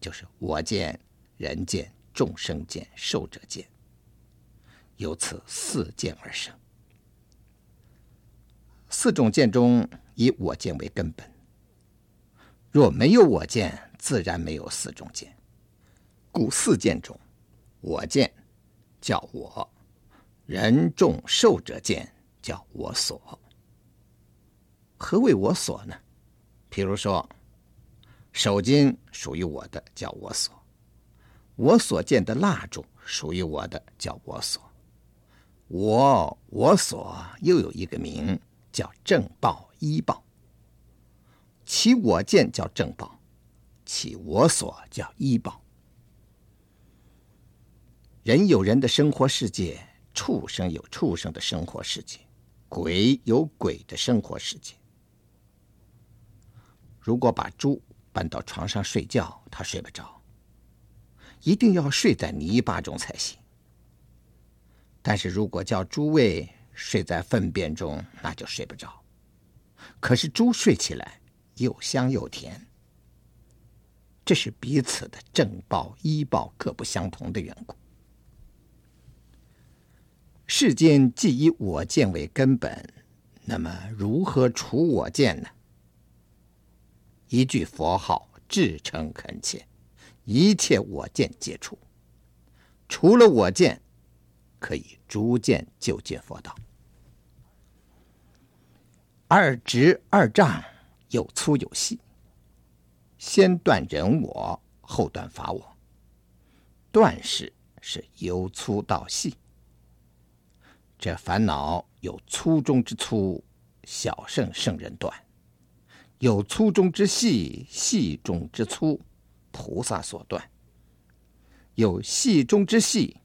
就是我见、人见、众生见、寿者见，由此四见而生。四种见中，以我见为根本。若没有我见，自然没有四种见。故四见中，我见叫我。人众受者见，叫我所。何谓我所呢？譬如说，手巾属于我的，叫我所；我所见的蜡烛属于我的，叫我所。我我所又有一个名，叫正报依报。其我见叫正报，其我所叫依报。人有人的生活世界。畜生有畜生的生活世界，鬼有鬼的生活世界。如果把猪搬到床上睡觉，它睡不着，一定要睡在泥巴中才行。但是如果叫猪喂睡在粪便中，那就睡不着。可是猪睡起来又香又甜，这是彼此的正报依报各不相同的缘故。世间既以我见为根本，那么如何除我见呢？一句佛号，至诚恳切，一切我见皆除。除了我见，可以逐渐究竟佛道。二执二障有粗有细，先断人我，后断法我。断事是由粗到细。这烦恼有粗中之粗，小圣圣人断；有粗中之细，细中之粗，菩萨所断；有细中之细，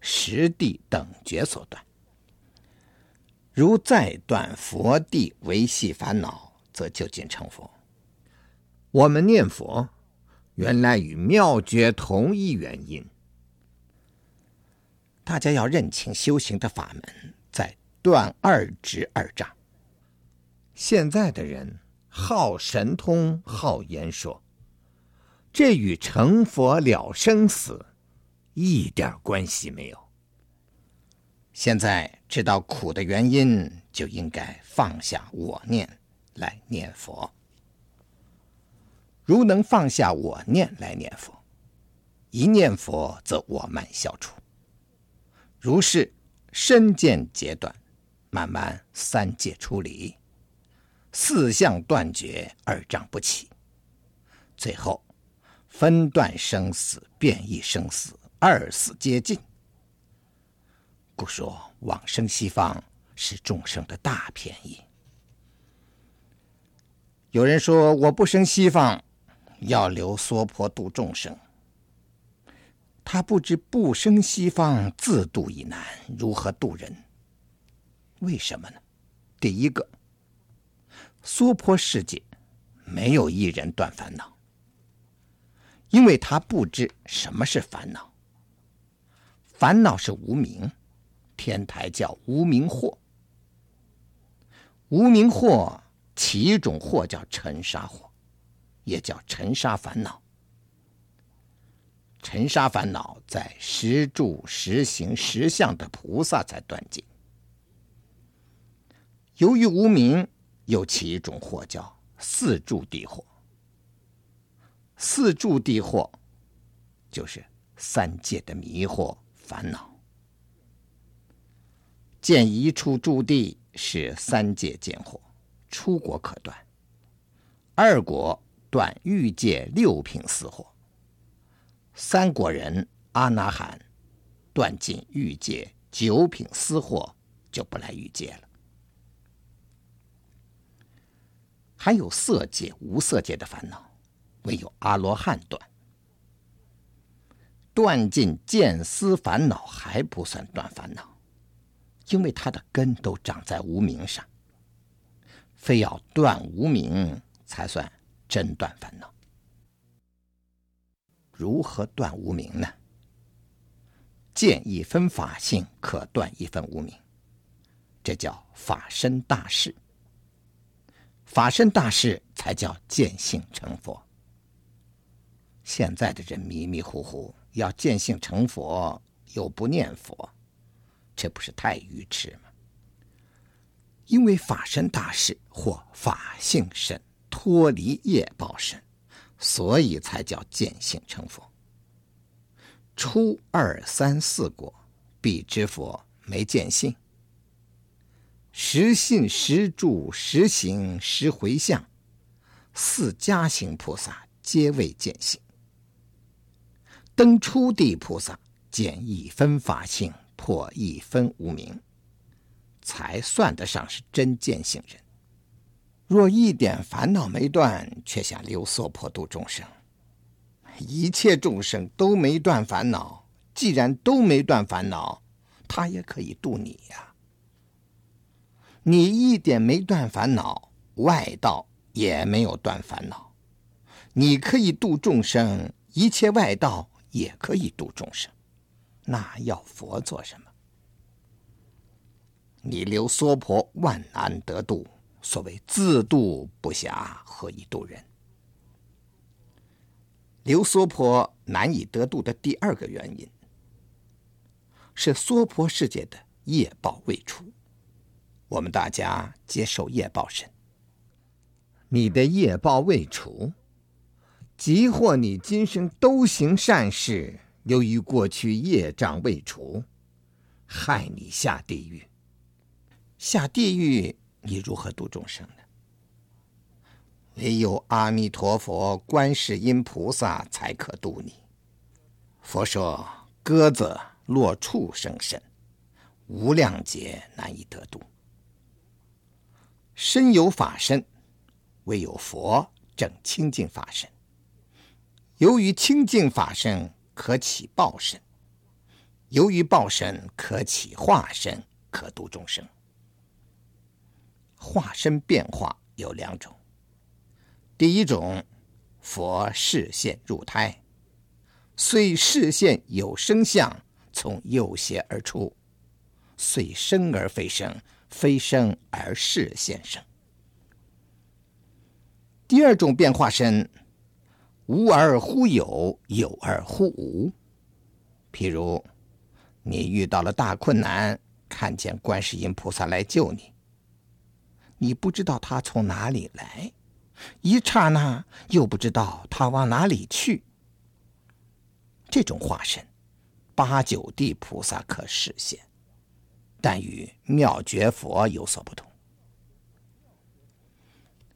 十地等觉所断。如再断佛地维系烦恼，则就近成佛。我们念佛，原来与妙觉同一原因。大家要认清修行的法门，在断二执二障。现在的人好神通，好言说，这与成佛了生死一点关系没有。现在知道苦的原因，就应该放下我念来念佛。如能放下我念来念佛，一念佛则我慢消除。如是身见截断，慢慢三界出离，四相断绝，二障不起，最后分断生死，变异生死，二死皆尽。故说往生西方是众生的大便宜。有人说我不生西方，要留娑婆度众生。他不知不生西方自度已难，如何度人？为什么呢？第一个，娑婆世界没有一人断烦恼，因为他不知什么是烦恼。烦恼是无名，天台叫无名惑。无名惑其一种惑叫尘沙惑，也叫尘沙烦恼。尘沙烦恼在十住、十行、十相的菩萨才断尽。由于无明，又起一种惑叫四住地惑。四住地惑就是三界的迷惑烦恼。见一处住地是三界见惑，出国可断；二果断欲界六品四惑。三国人阿那含断尽欲界九品四惑，就不来欲界了。还有色界、无色界的烦恼，唯有阿罗汉断。断尽见思烦恼还不算断烦恼，因为它的根都长在无明上。非要断无明，才算真断烦恼。如何断无明呢？见一分法性，可断一分无明，这叫法身大士。法身大士才叫见性成佛。现在的人迷迷糊糊，要见性成佛又不念佛，这不是太愚痴吗？因为法身大士或法性身，脱离业报身。所以才叫见性成佛。初二三四果，必知佛没见性。十信十住十行十回向，四加行菩萨皆未见性。登初地菩萨见一分法性，破一分无明，才算得上是真见性人。若一点烦恼没断，却想留娑婆度众生，一切众生都没断烦恼，既然都没断烦恼，他也可以度你呀。你一点没断烦恼，外道也没有断烦恼，你可以度众生，一切外道也可以度众生，那要佛做什么？你留娑婆万难得度。所谓自度不暇，何以度人？留娑婆难以得度的第二个原因，是娑婆世界的业报未除。我们大家接受业报身，你的业报未除，即或你今生都行善事，由于过去业障未除，害你下地狱。下地狱。你如何度众生呢？唯有阿弥陀佛、观世音菩萨才可度你。佛说：鸽子落畜生身，无量劫难以得度。身有法身，唯有佛证清净法身。由于清净法身可起报身，由于报身可起化身，可度众生。化身变化有两种，第一种佛示现入胎，虽示现有生相，从右胁而出，遂生而非生，非生而示现生。第二种变化身，无而忽有，有而忽无。譬如，你遇到了大困难，看见观世音菩萨来救你，你不知道他从哪里来。一刹那又不知道他往哪里去。这种化身，八九地菩萨可实现，但与妙觉佛有所不同。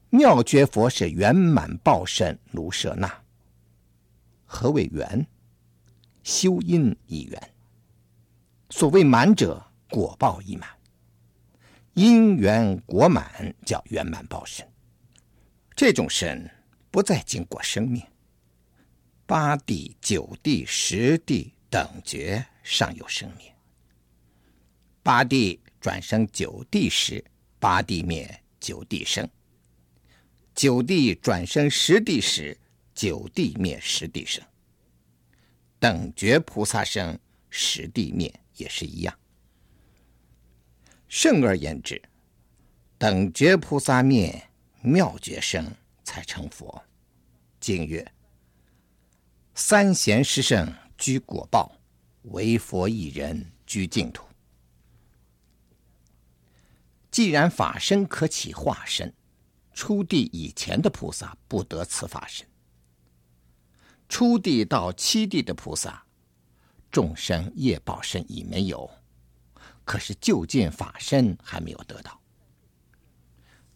妙觉佛是圆满报身卢舍那。何谓圆？修因已圆。所谓满者，果报已满。因缘果满，叫圆满报身。这种身不再经过生灭，八地、九地、十地等觉尚有生灭。八地转生九地时，八地灭，九地生；九地转生十地时，九地灭，十地生。等觉菩萨生，十地灭也是一样。甚而言之，等觉菩萨灭。妙觉生才成佛。经曰：“三贤十圣居果报，唯佛一人居净土。”既然法身可起化身，初地以前的菩萨不得此法身。初地到七地的菩萨，众生业报身已没有，可是究竟法身还没有得到。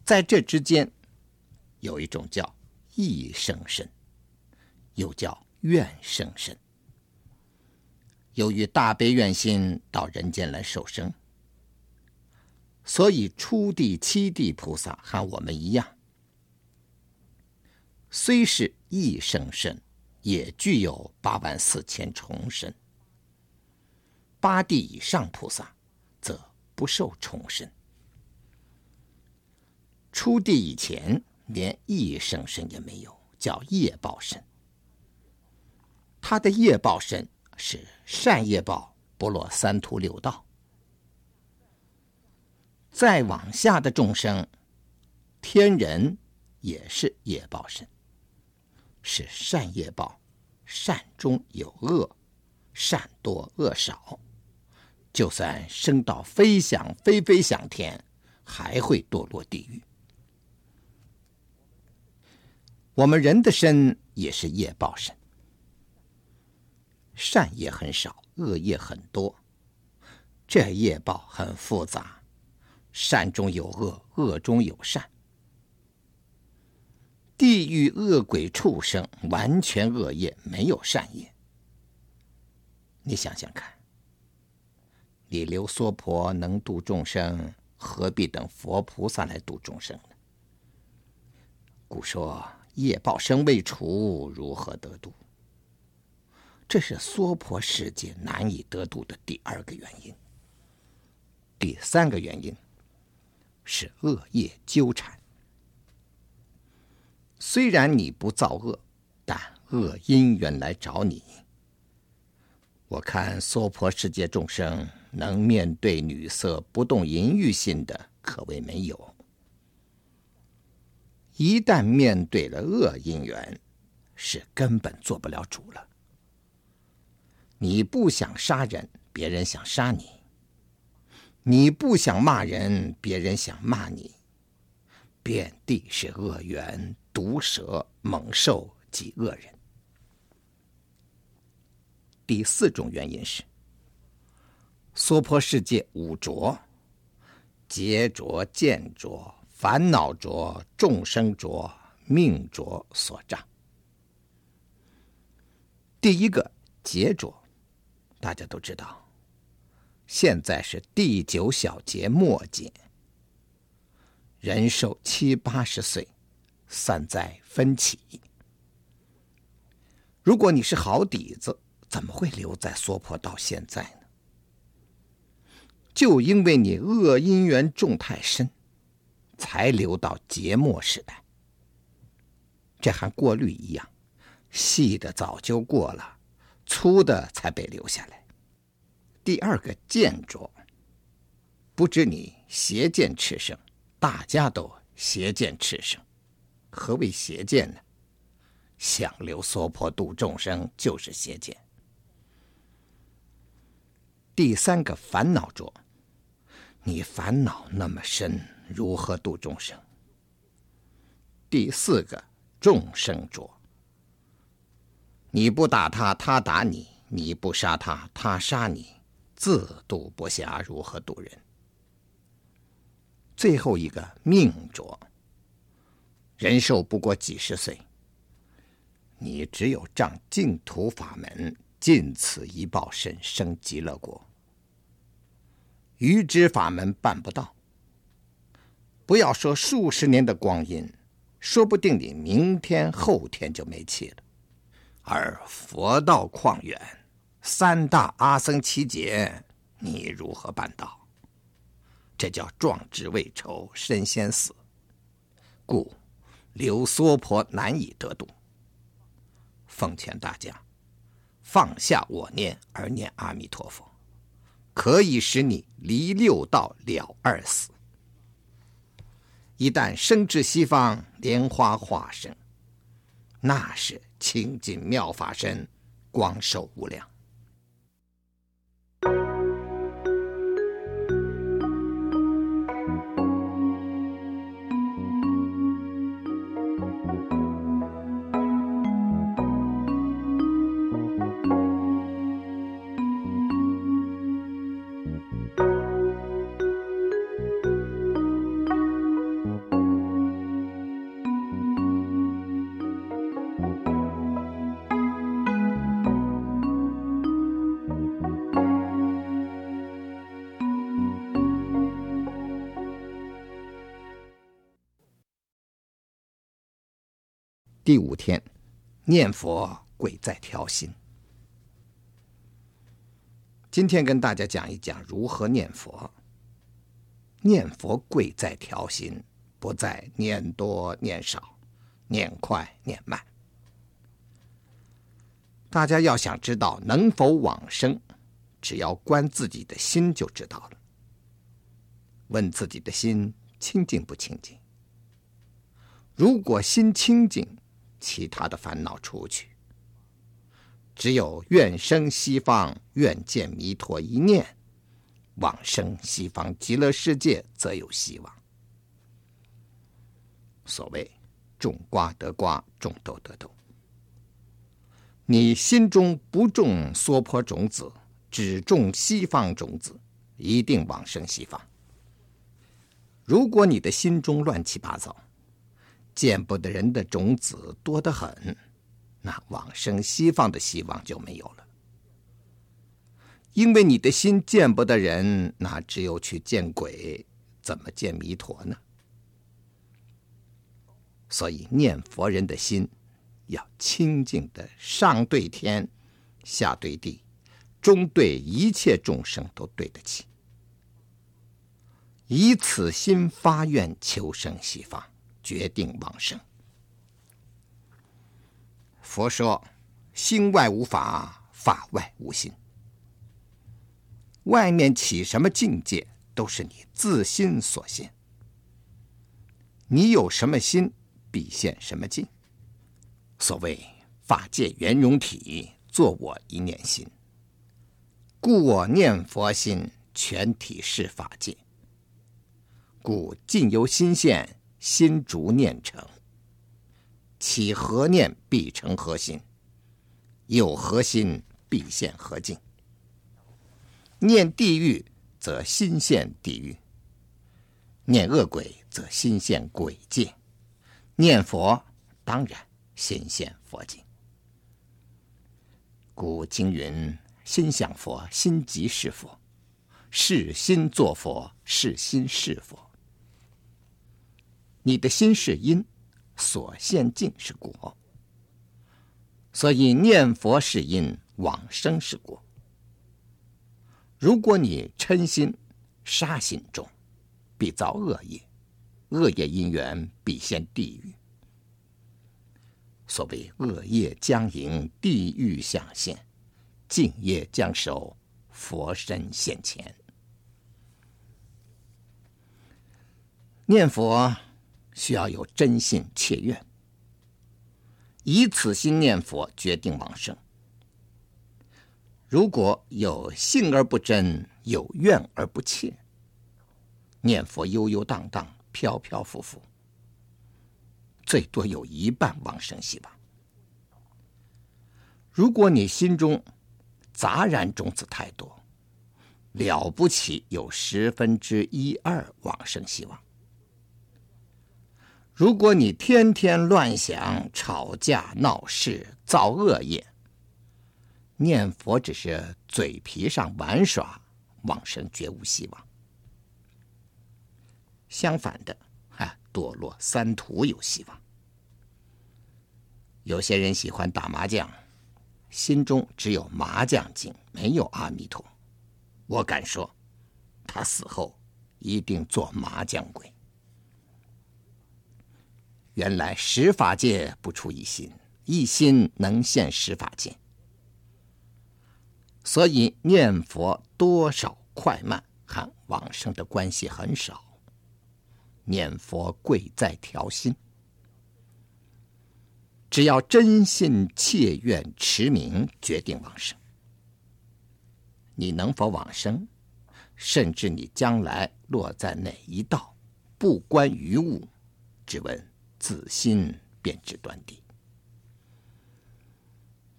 在这之间，有一种叫意生身，又叫愿生身。由于大悲愿心到人间来受生，所以初地、七地菩萨和我们一样，虽是异生身，也具有八万四千重身。八地以上菩萨不受重身。出地以前连一声声也没有，叫业报身。他的业报身是善业报，不落三途六道。再往下的众生，天人也是业报身，是善业报，善中有恶，善多恶少。就算升到飞翔飞飞向天，还会堕落地狱。我们人的身也是业报身，善业很少，恶业很多，这业报很复杂，善中有恶，恶中有善。地狱恶鬼畜生完全恶业，没有善业。你想想看，你流娑婆能度众生，何必等佛菩萨来度众生呢？故说。业报身未除，如何得度？这是娑婆世界难以得度的第二个原因。第三个原因是恶业纠缠。虽然你不造恶，但恶因缘来找你。我看娑婆世界众生能面对女色不动淫欲心的，可谓没有。一旦面对了恶因缘，是根本做不了主了。你不想杀人，别人想杀你；你不想骂人，别人想骂你。遍地是恶缘，毒蛇、猛兽及恶人。第四种原因是，娑婆世界五浊：劫浊、见浊。烦恼浊、众生浊、命浊所障。第一个劫浊，大家都知道，现在是第九小劫末劫，人寿七八十岁，散在分起。如果你是好底子，怎么会留在娑婆到现在呢？就因为你恶因缘种太深。才留到劫末时代，这和过滤一样，细的早就过了，粗的才被留下来。第二个见浊，不知你邪见炽盛，大家都邪见炽盛。何谓邪见呢？想留娑婆度众生就是邪见。第三个烦恼浊，你烦恼那么深，如何度众生？第四个众生浊，你不打他，他打你；你不杀他，他杀你。自度不暇，如何度人？最后一个命浊，人寿不过几十岁，你只有仗净土法门，尽此一报身，生极乐国。余支法门办不到，不要说数十年的光阴，说不定你明天后天就没气了。而佛道旷远。三大阿僧只劫，你如何办到？这叫壮志未酬身先死，故留娑婆难以得度。奉劝大家，放下我念而念阿弥陀佛，可以使你离六道了二死。一旦生至西方莲花化身，那是清净妙法身，光寿无量。第五天，念佛贵在调心。今天跟大家讲一讲如何念佛。念佛贵在调心，不在念多念少，念快念慢。大家要想知道能否往生，只要观自己的心就知道了。问自己的心清净不清净？如果心清净，其他的烦恼出去，只有愿生西方，愿见弥陀一念，往生西方极乐世界，则有希望。所谓种瓜得瓜，种豆得豆。你心中不种娑婆种子，只种西方种子，一定往生西方。如果你的心中乱七八糟，见不得人的种子多得很，那往生西方的希望就没有了。因为你的心见不得人，那只有去见鬼，怎么见弥陀呢？所以念佛人的心要清净的，上对天，下对地，中对一切众生都对得起，以此心发愿求生西方。决定往生。佛说：“心外无法，法外无心。外面起什么境界，都是你自心所现。你有什么心，必现什么境。所谓法界圆融体，作我一念心。故我念佛心，全体是法界。故境由心现。”心逐念成，起何念必成何心，有何心必现何境。念地狱则心现地狱，念恶鬼则心现鬼界，念佛当然心现佛境。古经云：心想佛，心即是佛；是心作佛，是心是佛。你的心是因，所现境是果，所以念佛是因，往生是果。如果你嗔心、杀心重，必造恶业，恶业因缘必现地狱。所谓恶业将迎，地狱相现；净业将守，佛身现前。念佛需要有真信切愿，以此心念佛，决定往生。如果有信而不真，有愿而不切，念佛悠悠荡荡，飘飘浮浮，最多有一半往生希望。如果你心中杂然种子太多，了不起有十分之一二往生希望。如果你天天乱想、吵架闹事、造恶业，念佛只是嘴皮上玩耍，往生绝无希望。相反的，哈，堕落三途有希望。有些人喜欢打麻将，心中只有麻将精，没有阿弥陀。我敢说，他死后一定做麻将鬼。原来十法界不出一心，一心能现十法界。所以念佛多少快慢和往生的关系很少。念佛贵在调心，只要真心切愿持名，决定往生。你能否往生，甚至你将来落在哪一道，不关于物，只问。自心便知端地。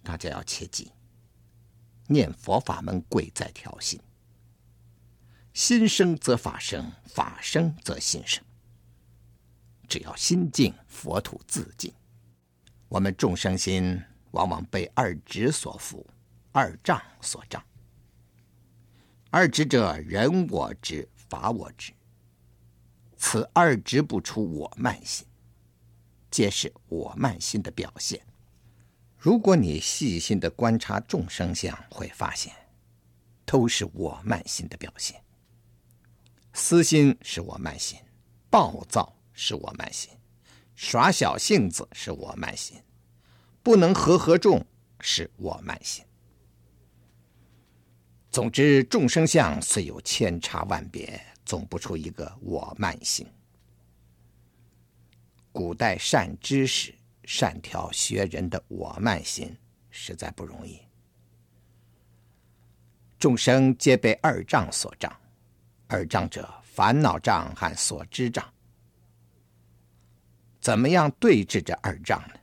大家要切记，念佛法门贵在调心，心生则法生，法生则心生。只要心静，佛土自静。我们众生心往往被二执所缚，二障所障。二执者，人我执、法我执。此二执不出我慢心。皆是我慢心的表现。如果你细心的观察众生相，会发现，都是我慢心的表现。私心是我慢心，暴躁是我慢心，耍小性子是我慢心，不能和合众是我慢心。总之，众生相虽有千差万别，总不出一个我慢心。古代善知识、善调学人的我慢心，实在不容易。众生皆被二障所障，二障者，烦恼障和所知障。怎么样对治这二障呢？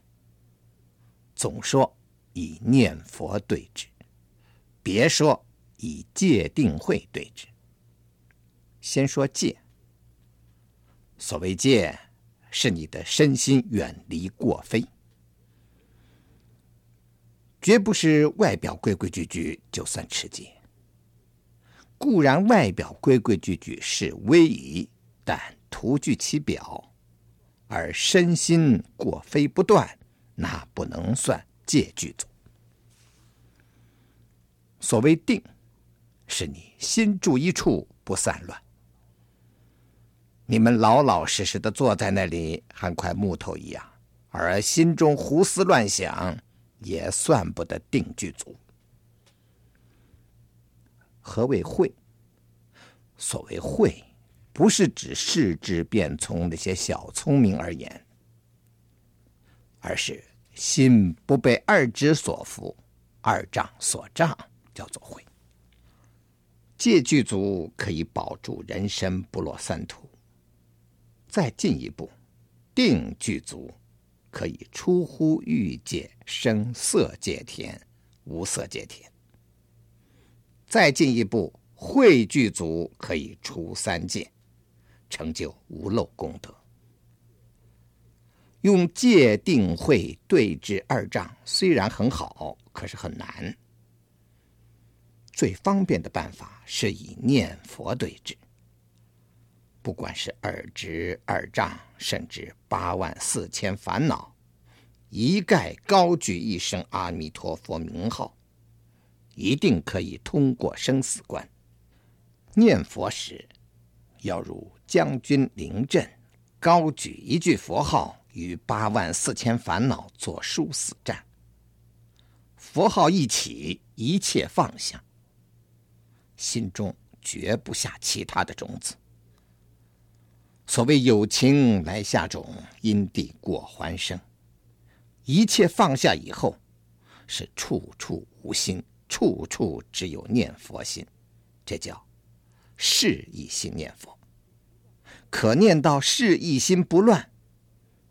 总说以念佛对治，别说以戒定慧对治。先说戒，所谓戒。是你的身心远离过非，绝不是外表规规矩矩就算持戒。固然外表规规矩矩是威仪，但徒具其表，而身心过非不断，那不能算戒具足。所谓定，是你心住一处不散乱。你们老老实实的坐在那里，和块木头一样，而心中胡思乱想，也算不得定具足。何谓慧？所谓慧，不是指识智变聪那些小聪明而言，而是心不被二执所缚，二障所障，叫做慧。借具足，可以保住人身不落三途。再进一步，定具足，可以出乎欲界，生色界天，无色界天。再进一步，慧具足，可以出三界，成就无漏功德。用戒定慧对治二障，虽然很好，可是很难。最方便的办法是以念佛对治。不管是二执、二障，甚至八万四千烦恼，一概高举一声阿弥陀佛名号，一定可以通过生死关。念佛时，要如将军临阵，高举一句佛号，与八万四千烦恼做殊死战。佛号一起，一切放下，心中绝不下其他的种子。所谓有情来下种，因地果还生。一切放下以后，是处处无心，处处只有念佛心，这叫是一心念佛。可念到适意心不乱，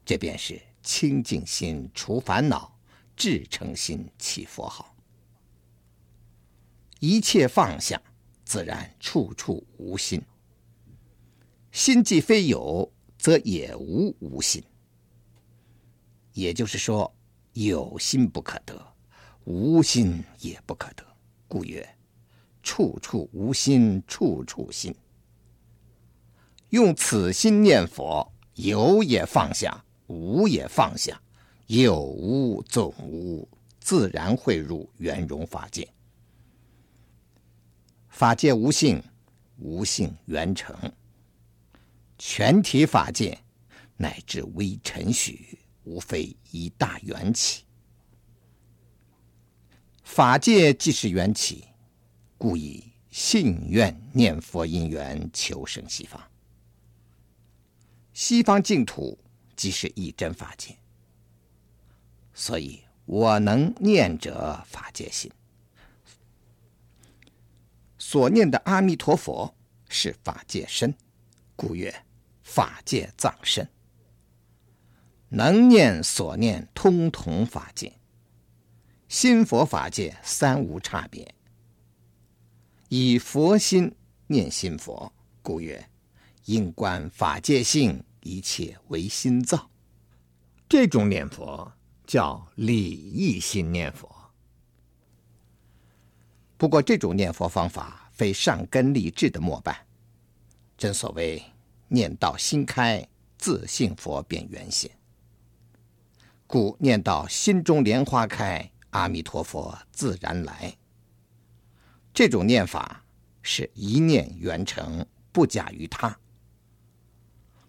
这便是清净心除烦恼，至诚心起佛号。一切放下，自然处处无心。心既非有，则也无无心。也就是说，有心不可得，无心也不可得。故曰：处处无心，处处心。用此心念佛，有也放下，无也放下，有无总无，自然会入圆融法界。法界无性，无性圆成。全体法界，乃至微尘许，无非一大缘起。法界即是缘起，故以信愿念佛因缘求生西方。西方净土即是一真法界，所以我能念者法界心。所念的阿弥陀佛是法界身，故曰。法界藏身，能念所念通同法界，心佛法界三无差别。以佛心念心佛，故曰应观法界性，一切唯心造。这种念佛叫理意心念佛。不过这种念佛方法非上根立志的末办，正所谓。念到心开，自性佛便现。故念到心中莲花开，阿弥陀佛自然来。这种念法是一念圆成，不假于他。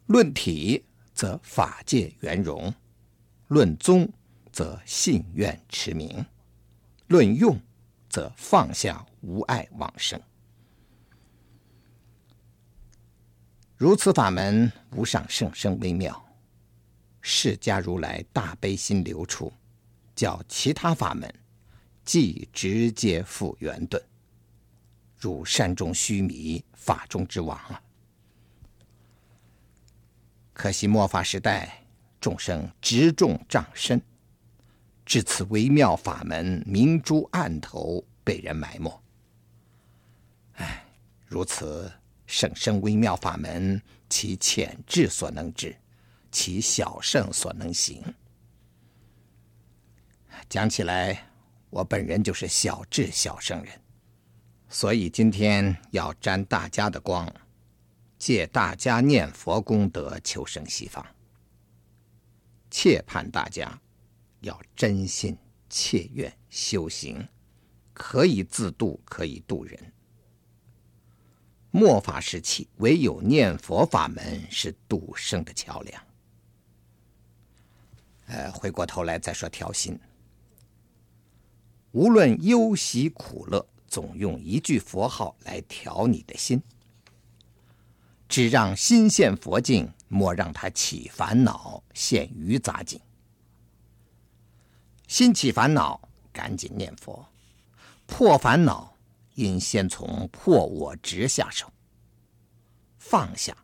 论体则法界圆融，论宗则信愿持名，论用则放下无碍往生。如此法门无上甚深微妙，释迦如来大悲心流出，较其他法门即直接复圆顿，如山中须弥，法中之王啊！可惜末法时代众生执重障深，至此微妙法门明珠暗投，被人埋没。唉，如此。圣深微妙法门，其浅智所能知，其小圣所能行。讲起来，我本人就是小智小圣人，所以今天要沾大家的光，借大家念佛功德求生西方。切盼大家要真心切愿修行，可以自度，可以度人。末法时期，唯有念佛法门是度生的桥梁。呃，回过头来再说调心。无论忧喜苦乐，总用一句佛号来调你的心。只让心现佛境，莫让它起烦恼，现余杂境。心起烦恼，赶紧念佛，破烦恼。应先从破我执下手，放下，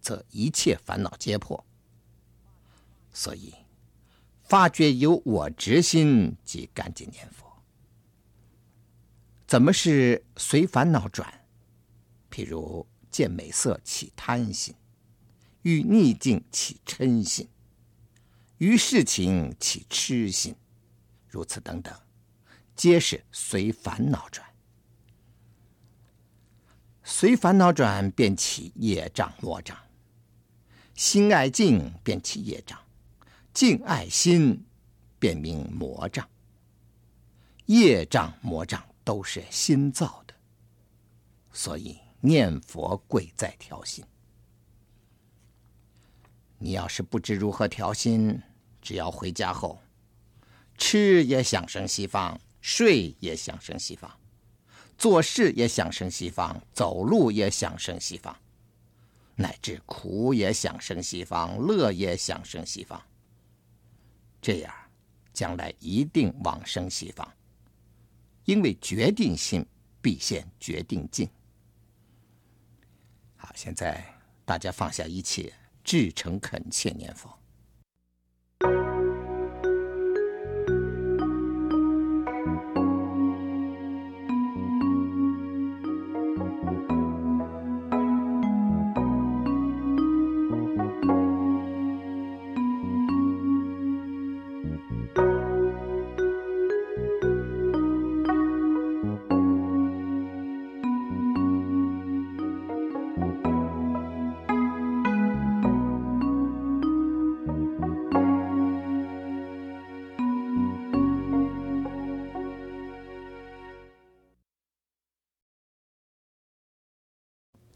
则一切烦恼皆破。所以，发觉有我执心，即赶紧念佛。怎么是随烦恼转？譬如见美色起贪心，遇逆境起嗔心，于事情起痴心，如此等等，皆是随烦恼转。随烦恼转，便起业障魔障；心爱静，便起业障；静爱心，便名魔障。业障魔障都是心造的，所以念佛贵在调心。你要是不知如何调心，只要回家后，吃也想生西方，睡也想生西方，做事也想生西方，走路也想生西方，乃至苦也想生西方，乐也想生西方。这样，将来一定往生西方，因为决定性必现决定境。好，现在大家放下一切。至诚恳切念佛。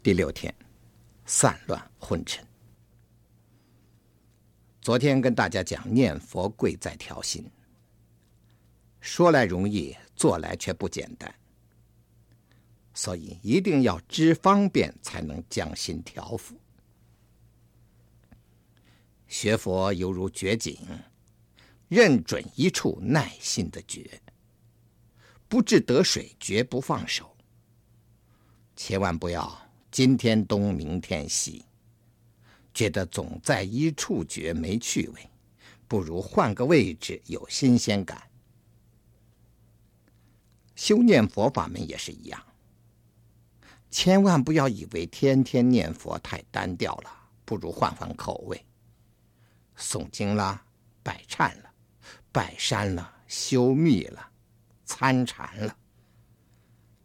第六天，散乱昏沉。昨天跟大家讲，念佛贵在调心，说来容易，做来却不简单。所以一定要知方便，才能将心调伏。学佛犹如掘井，认准一处，耐心的掘，不至得水，绝不放手。千万不要。今天东，明天西，觉得总在一处觉没趣味，不如换个位置有新鲜感。修念佛法门也是一样，千万不要以为天天念佛太单调了，不如换换口味，诵经啦，拜忏了，拜山了，修密了，参禅了，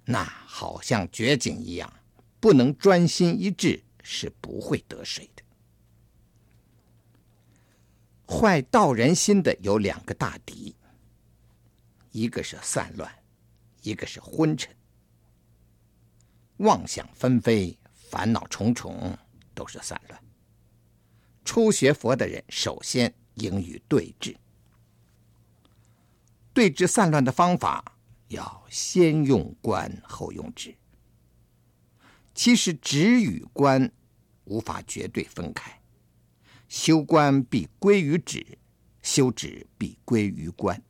那好像绝景一样。不能专心一致，是不会得水的。坏道人心的有两个大敌，一个是散乱，一个是昏沉。妄想纷飞，烦恼重重，都是散乱。初学佛的人，首先应与对治。对治散乱的方法，要先用观，后用止。其实止与观无法绝对分开，修观必归于止，修止必归于观。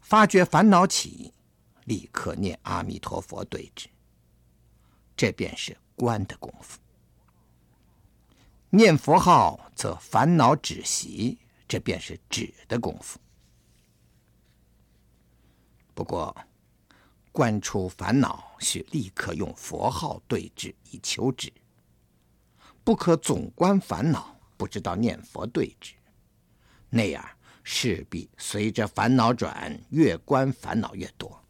发觉烦恼起，立刻念阿弥陀佛对治，这便是观的功夫。念佛号则烦恼止息，这便是止的功夫。不过，观出烦恼，需立刻用佛号对治以求止，不可总观烦恼，不知道念佛对治，那样势必随着烦恼转，越观烦恼越多。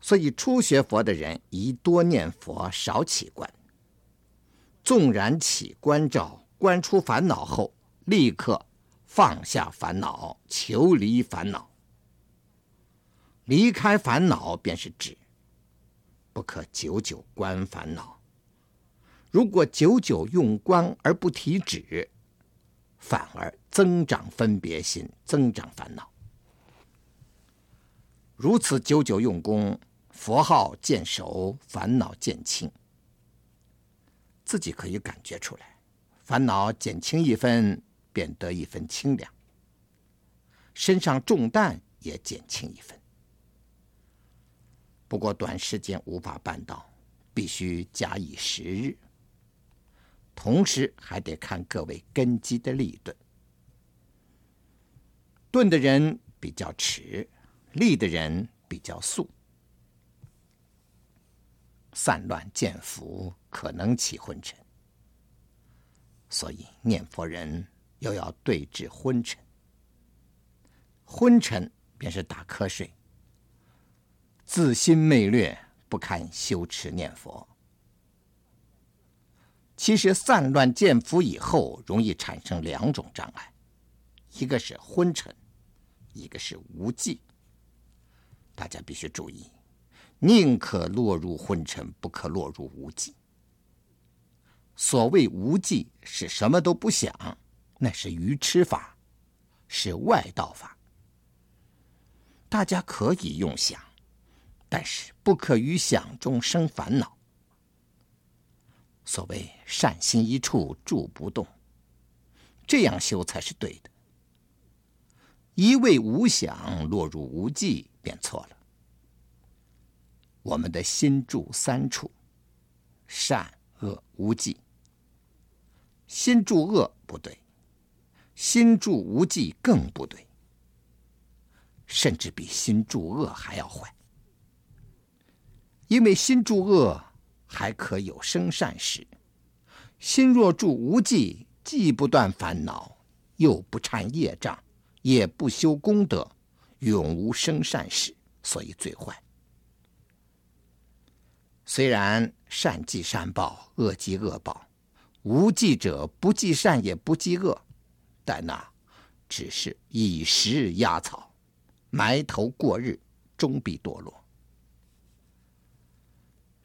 所以初学佛的人宜多念佛，少起观。纵然起观照，观出烦恼后，立刻放下烦恼，求离烦恼。离开烦恼便是止，不可久久观烦恼。如果久久用观而不提止，反而增长分别心，增长烦恼。如此久久用功，佛号渐熟，烦恼渐轻，自己可以感觉出来，烦恼减轻一分，便得一分清凉，身上重担也减轻一分。不过短时间无法办到，必须假以时日。同时还得看各位根基的利钝。钝的人比较迟，立的人比较速。散乱渐伏，可能起昏沉。所以念佛人又要对治昏沉。昏沉便是打瞌睡。自心昧略，不堪修持念佛。其实散乱见佛以后，容易产生两种障碍，一个是昏沉，一个是无记。大家必须注意，宁可落入昏沉，不可落入无记。所谓无记是什么都不想，那是愚痴法，是外道法。大家可以用想，但是不可于想中生烦恼。所谓善心一处住不动，这样修才是对的。一味无想，落入无记，便错了。我们的心住三处：善、恶、无记。心住恶不对，心住无记更不对，甚至比心住恶还要坏。因为心住恶还可有生善时，心若住无记，既不断烦恼，又不忏业障，也不修功德，永无生善时，所以最坏。虽然善积善报，恶积恶报。无记者不计善也不计恶，但那只是以时压草，埋头过日，终必堕落。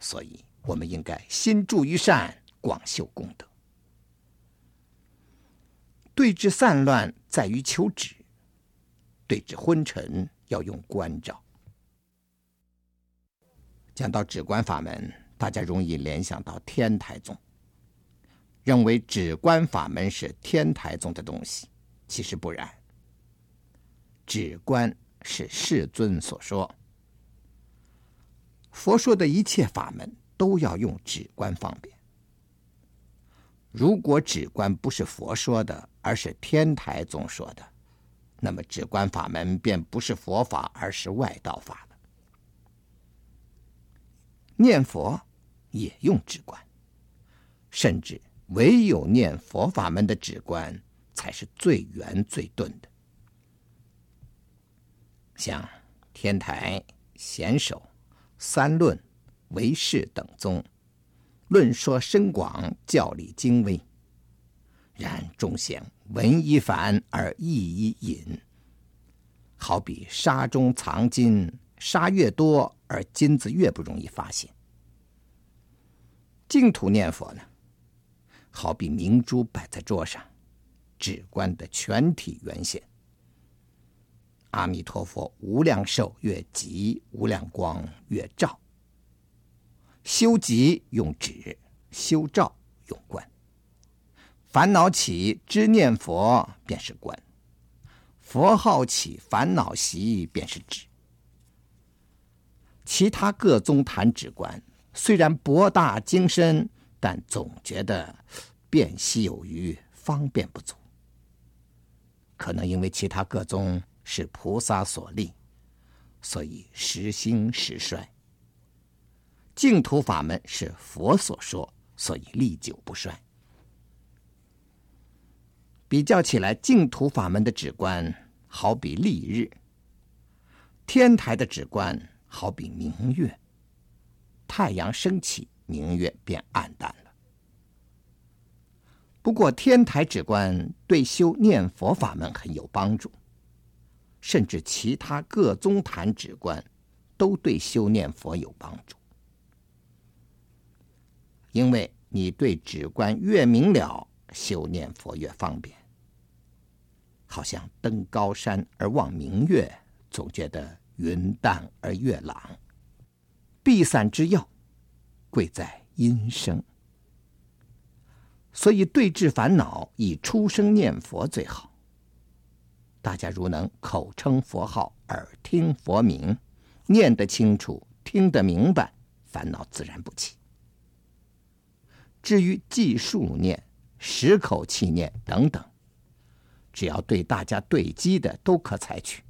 所以，我们应该心住于善，广修功德。对治散乱在于求止，对治昏沉要用观照。讲到止观法门，大家容易联想到天台宗。认为止观法门是天台宗的东西，其实不然。止观是世尊所说，佛说的一切法门都要用止观方便。如果止观不是佛说的，而是天台宗说的，那么止观法门便不是佛法，而是外道法了。念佛也用止观，甚至。唯有念佛法门的止观才是最圆最钝的。像天台、显首、三论、唯识等宗，论说深广，教理精微，然众贤文一繁而义一隐，好比沙中藏金，沙越多而金子越不容易发现。净土念佛呢？好比明珠摆在桌上，止观的全体圆现。阿弥陀佛无量寿越寂，无量光越照。修寂用止，修照用观。烦恼起知念佛便是观，佛号起烦恼息便是止。其他各宗谈止观，虽然博大精深。但总觉得辨析有余，方便不足。可能因为其他各宗是菩萨所立，所以时兴时衰。净土法门是佛所说，所以历久不衰。比较起来，净土法门的止观好比丽日，天台的止观好比明月。太阳升起。明月便暗淡了。不过，天台止观对修念佛法门很有帮助，甚至其他各宗谈止观都对修念佛有帮助。因为你对止观越明了，修念佛越方便。好像登高山而望明月，总觉得云淡而月朗。避散之要。贵在音声，所以对治烦恼，以出声念佛最好。大家如能口称佛号，耳听佛名，念得清楚，听得明白，烦恼自然不起。至于计数念、十口气念等等，只要对大家对机的，都可采取。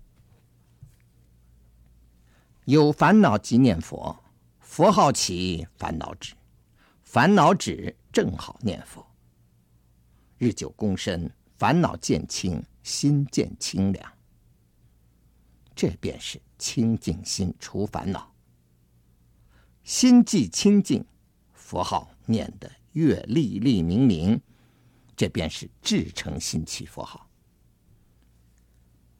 有烦恼即念佛。佛号起，烦恼止；烦恼止，正好念佛。日久功深，烦恼渐轻，心见清凉。这便是清净心除烦恼。心既清净，佛号念得越历历明明，这便是至诚心起佛号。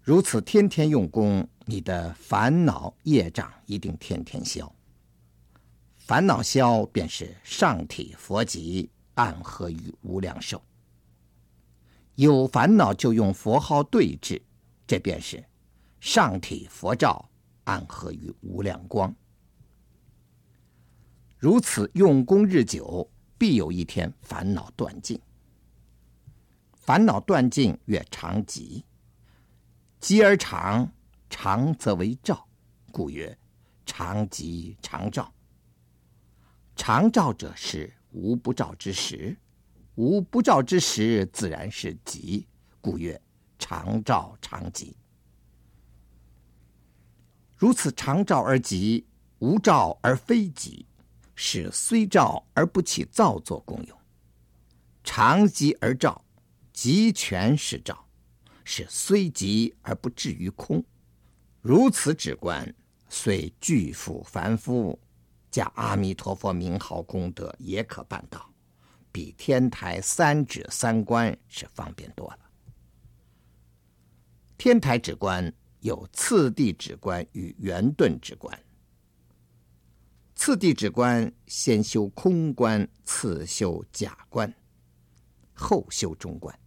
如此天天用功，你的烦恼业障一定天天消。烦恼消，便是上体佛寂，暗合于无量寿。有烦恼就用佛号对治，这便是上体佛照，暗合于无量光。如此用功日久，必有一天烦恼断尽。烦恼断尽，曰常寂。寂而常，常则为照，故曰常寂常照。常照者是无不照之时，无不照之时，自然是寂，故曰常照常吉。如此常照而吉，无照而非吉，是虽照而不起造作功用。常吉而照，极全是照，是虽吉而不至于空。如此止观，虽具复凡夫，加阿弥陀佛名号功德，也可办到，比天台三指三观是方便多了。天台止观。有次第止观与圆顿止观。次第止观先修空观，次修假观，后修中观。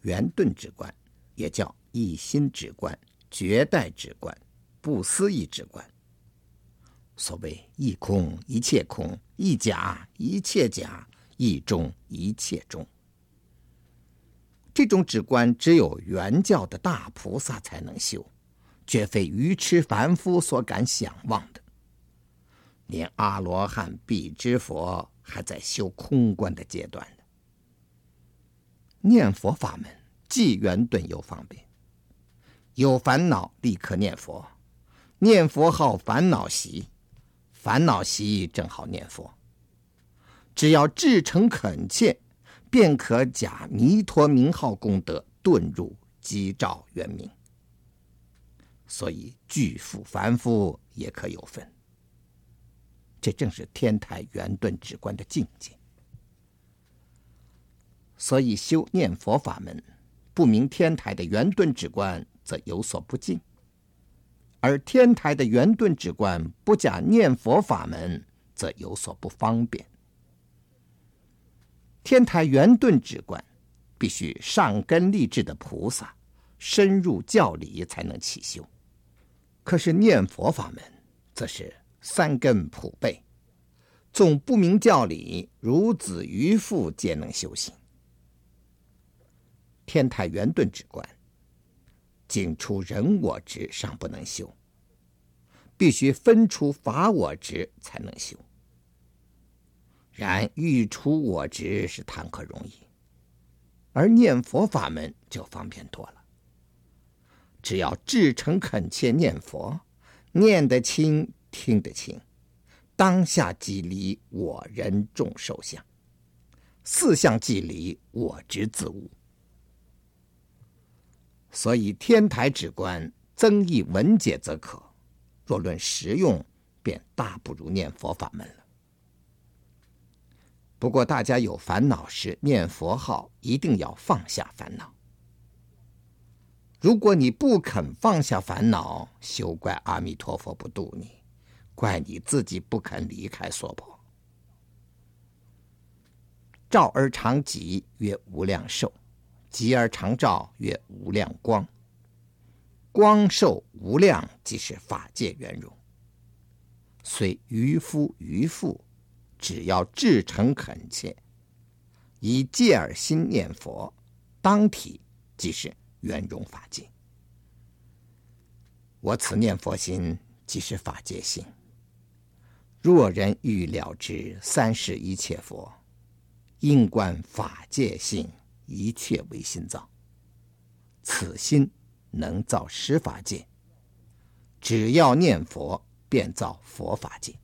圆顿止观也叫一心止观、绝代止观、不思议止观。所谓一空一切空，一假一切假，一中一切中。这种止观只有圆教的大菩萨才能修，绝非愚痴凡夫所敢想望的。连阿罗汉、辟支佛还在修空观的阶段呢。念佛法门既圆顿又方便，有烦恼立刻念佛，念佛号烦恼息，烦恼息正好念佛，只要至诚恳切。便可假弥陀名号功德顿入机照圆明，所以具复凡夫也可有分。这正是天台圆顿止观的境界。所以修念佛法门，不明天台的圆顿止观，则有所不敬；而天台的圆顿止观不假念佛法门，则有所不方便。天台圆顿止观，必须上根立志的菩萨，深入教理才能起修。可是念佛法门，则是三根普备，纵不明教理，孺子愚妇皆能修行。天台圆顿止观，仅出人我执尚不能修，必须分出法我执才能修。然欲除我执是谈何容易，而念佛法门就方便多了。只要至诚恳切念佛，念得清，听得清，当下即离我人众受相，四相即离我执自悟。所以天台止观增益文解则可，若论实用，便大不如念佛法门了。不过，大家有烦恼时念佛号，一定要放下烦恼。如果你不肯放下烦恼，休怪阿弥陀佛不度你，怪你自己不肯离开娑婆。照而常寂，曰无量寿；寂而常照，曰无量光。光寿无量，即是法界圆融。虽愚夫愚妇。只要至诚恳切，以戒耳心念佛，当体即是圆融法界。我此念佛心，即是法界心。若人欲了知三世一切佛，应观法界性，一切唯心造。此心能造十法界，只要念佛，便造佛法界。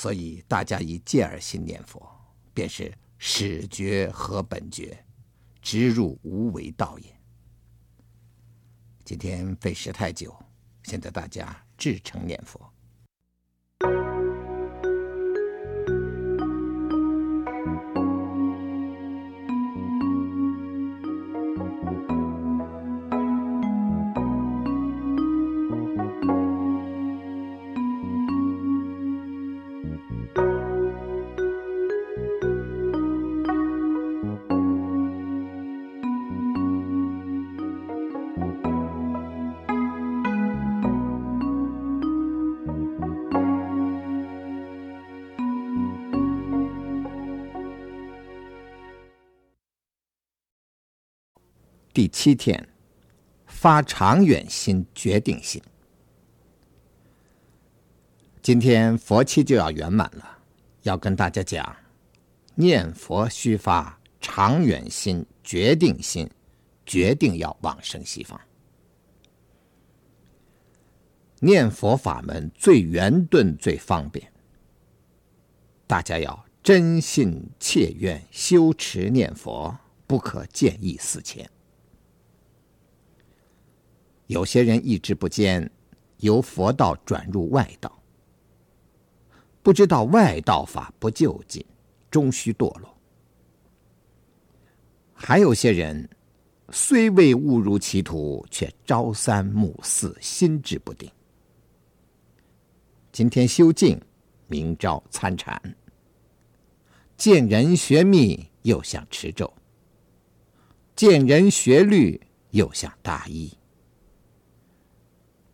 所以大家以戒而心念佛，便是始觉和本觉，直入无为道也。今天费时太久，现在大家至诚念佛。第七天，发长远心、决定心。今天佛期就要圆满了，要跟大家讲，念佛须发长远心、决定心，决定要往生西方。念佛法门最圆顿、最方便，大家要真心切愿修持念佛，不可见异思迁。有些人意志不坚，由佛道转入外道，不知道外道法不究竟，终须堕落。还有些人虽未误入歧途，却朝三暮四，心志不定。今天修静，明朝参禅；见人学密，又想持咒；见人学律，又想大医。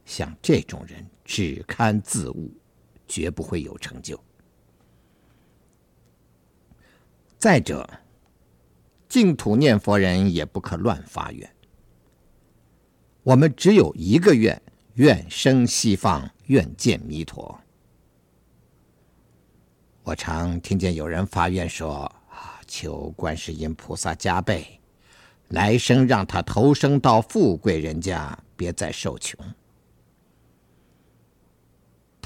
像这种人，只堪自误，绝不会有成就。再者，净土念佛人也不可乱发愿。我们只有一个愿。愿生西方，愿见弥陀。我常听见有人发愿说：“啊，求观世音菩萨加被，来生让他投生到富贵人家，别再受穷。”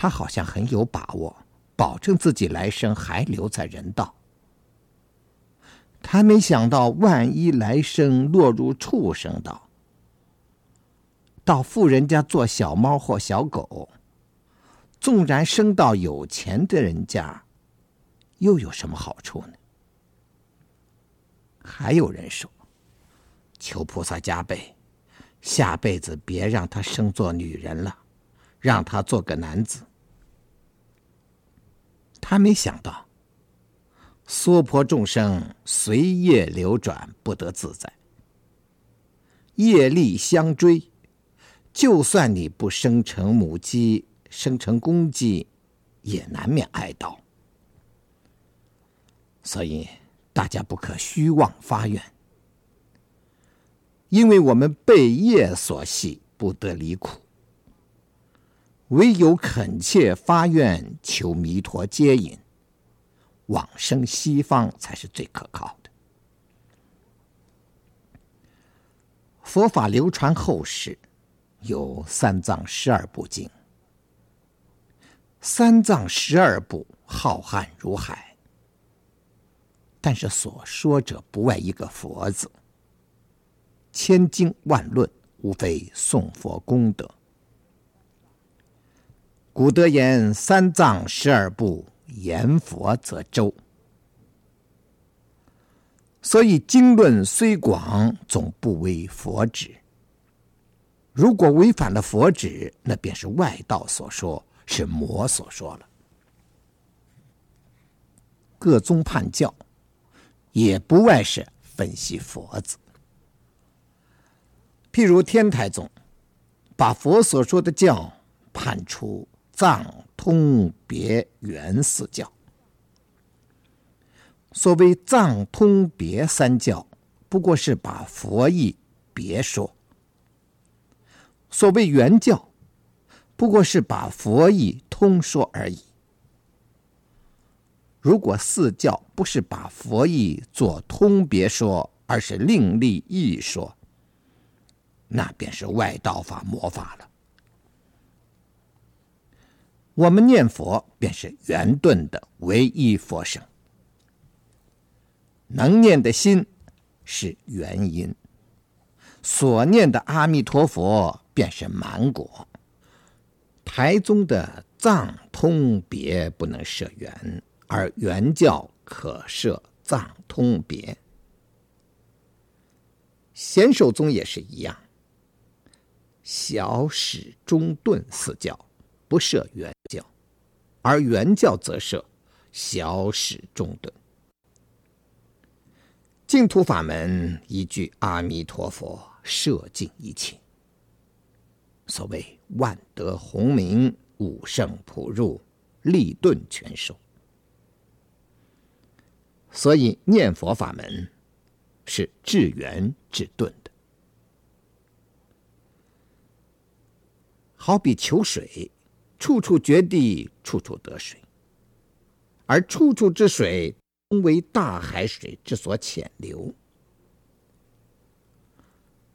他好像很有把握，保证自己来生还留在人道。他没想到，万一来生落入畜生道。到富人家做小猫或小狗，纵然生到有钱的人家，又有什么好处呢？还有人说，求菩萨加被，下辈子别让他生做女人了，让他做个男子。他没想到，娑婆众生随业流转，不得自在，业力相追。就算你不生成母鸡，生成公鸡，也难免挨刀。所以大家不可虚妄发愿，因为我们被业所系，不得离苦。唯有恳切发愿，求弥陀接引，往生西方才是最可靠的。佛法流传后世。有三藏十二部经，三藏十二部浩瀚如海，但是所说者不外一个佛字。千经万论，无非颂佛功德。古德言：“三藏十二部，言佛则周。”所以经论虽广，总不为佛旨。如果违反了佛旨，那便是外道所说，是魔所说了。各宗判教，也不外是分析佛子。譬如天台宗，把佛所说的教判出藏、通、别、圆四教。所谓藏、通、别三教，不过是把佛意别说。所谓圆教，不过是把佛意通说而已。如果四教不是把佛意做通别说，而是另立一说，那便是外道法魔法了。我们念佛便是圆顿的唯一佛声，能念的心是原因，所念的阿弥陀佛。便是满果。台宗的藏通别不能设圆，而圆教可设藏通别。显首宗也是一样，小始中顿四教不设圆教，而圆教则设小始中顿。净土法门一句阿弥陀佛摄尽一切。所谓万德洪明，五圣普入，立顿全收。所以念佛法门是至圆至顿的，好比求水处处决地，处处得水，而处处之水，同为大海水之所潜流。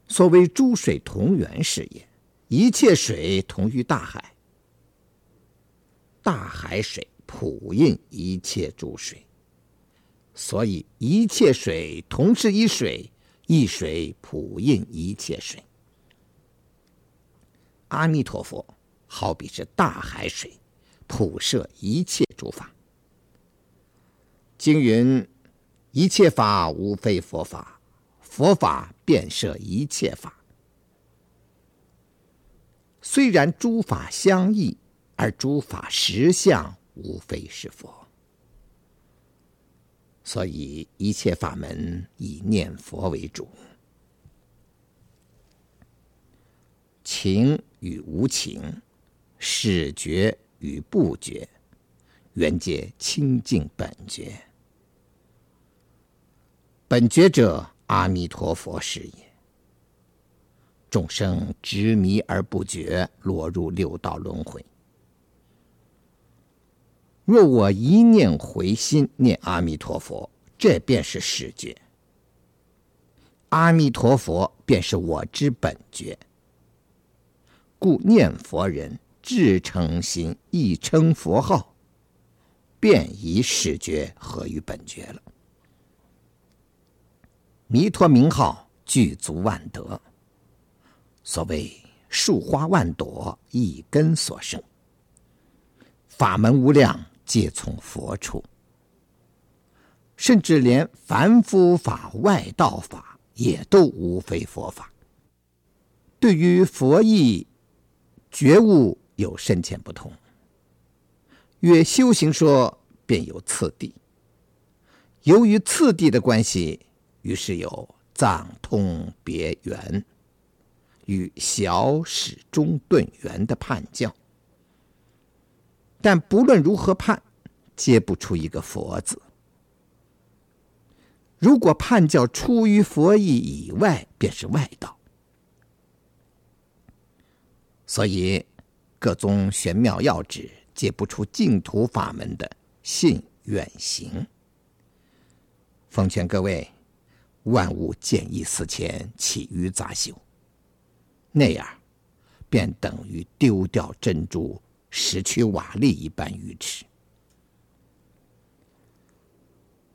所谓诸水同源是也，一切水同于大海，大海水普映一切诸水，所以一切水同是一水，一水普映一切水。阿弥陀佛好比是大海水，普摄一切诸法。经云：一切法无非佛法。佛法遍摄一切法，虽然诸法相异，而诸法实相无非是佛。所以一切法门以念佛为主，情与无情，始觉与不觉，原皆清净本觉。本觉者。阿弥陀佛是也。众生执迷而不觉，落入六道轮回。若我一念回心，念阿弥陀佛，这便是始觉。阿弥陀佛便是我之本觉。故念佛人至诚心，一称佛号，便以始觉合于本觉了。弥陀名号具足万德，所谓树花万朵，一根所生。法门无量，皆从佛处。甚至连凡夫法、外道法，也都无非佛法。对于佛义觉悟有深浅不同。越修行说，便有次第。由于次第的关系。于是有藏通别圆与小始终顿圆的判教，但不论如何判，皆不出一个佛字。如果判教出于佛意以外，便是外道。所以各宗玄妙要旨，解不出净土法门的信愿行。奉劝各位。万物见异思迁，起于杂修。那样，便等于丢掉珍珠，失去瓦砾一般愚痴。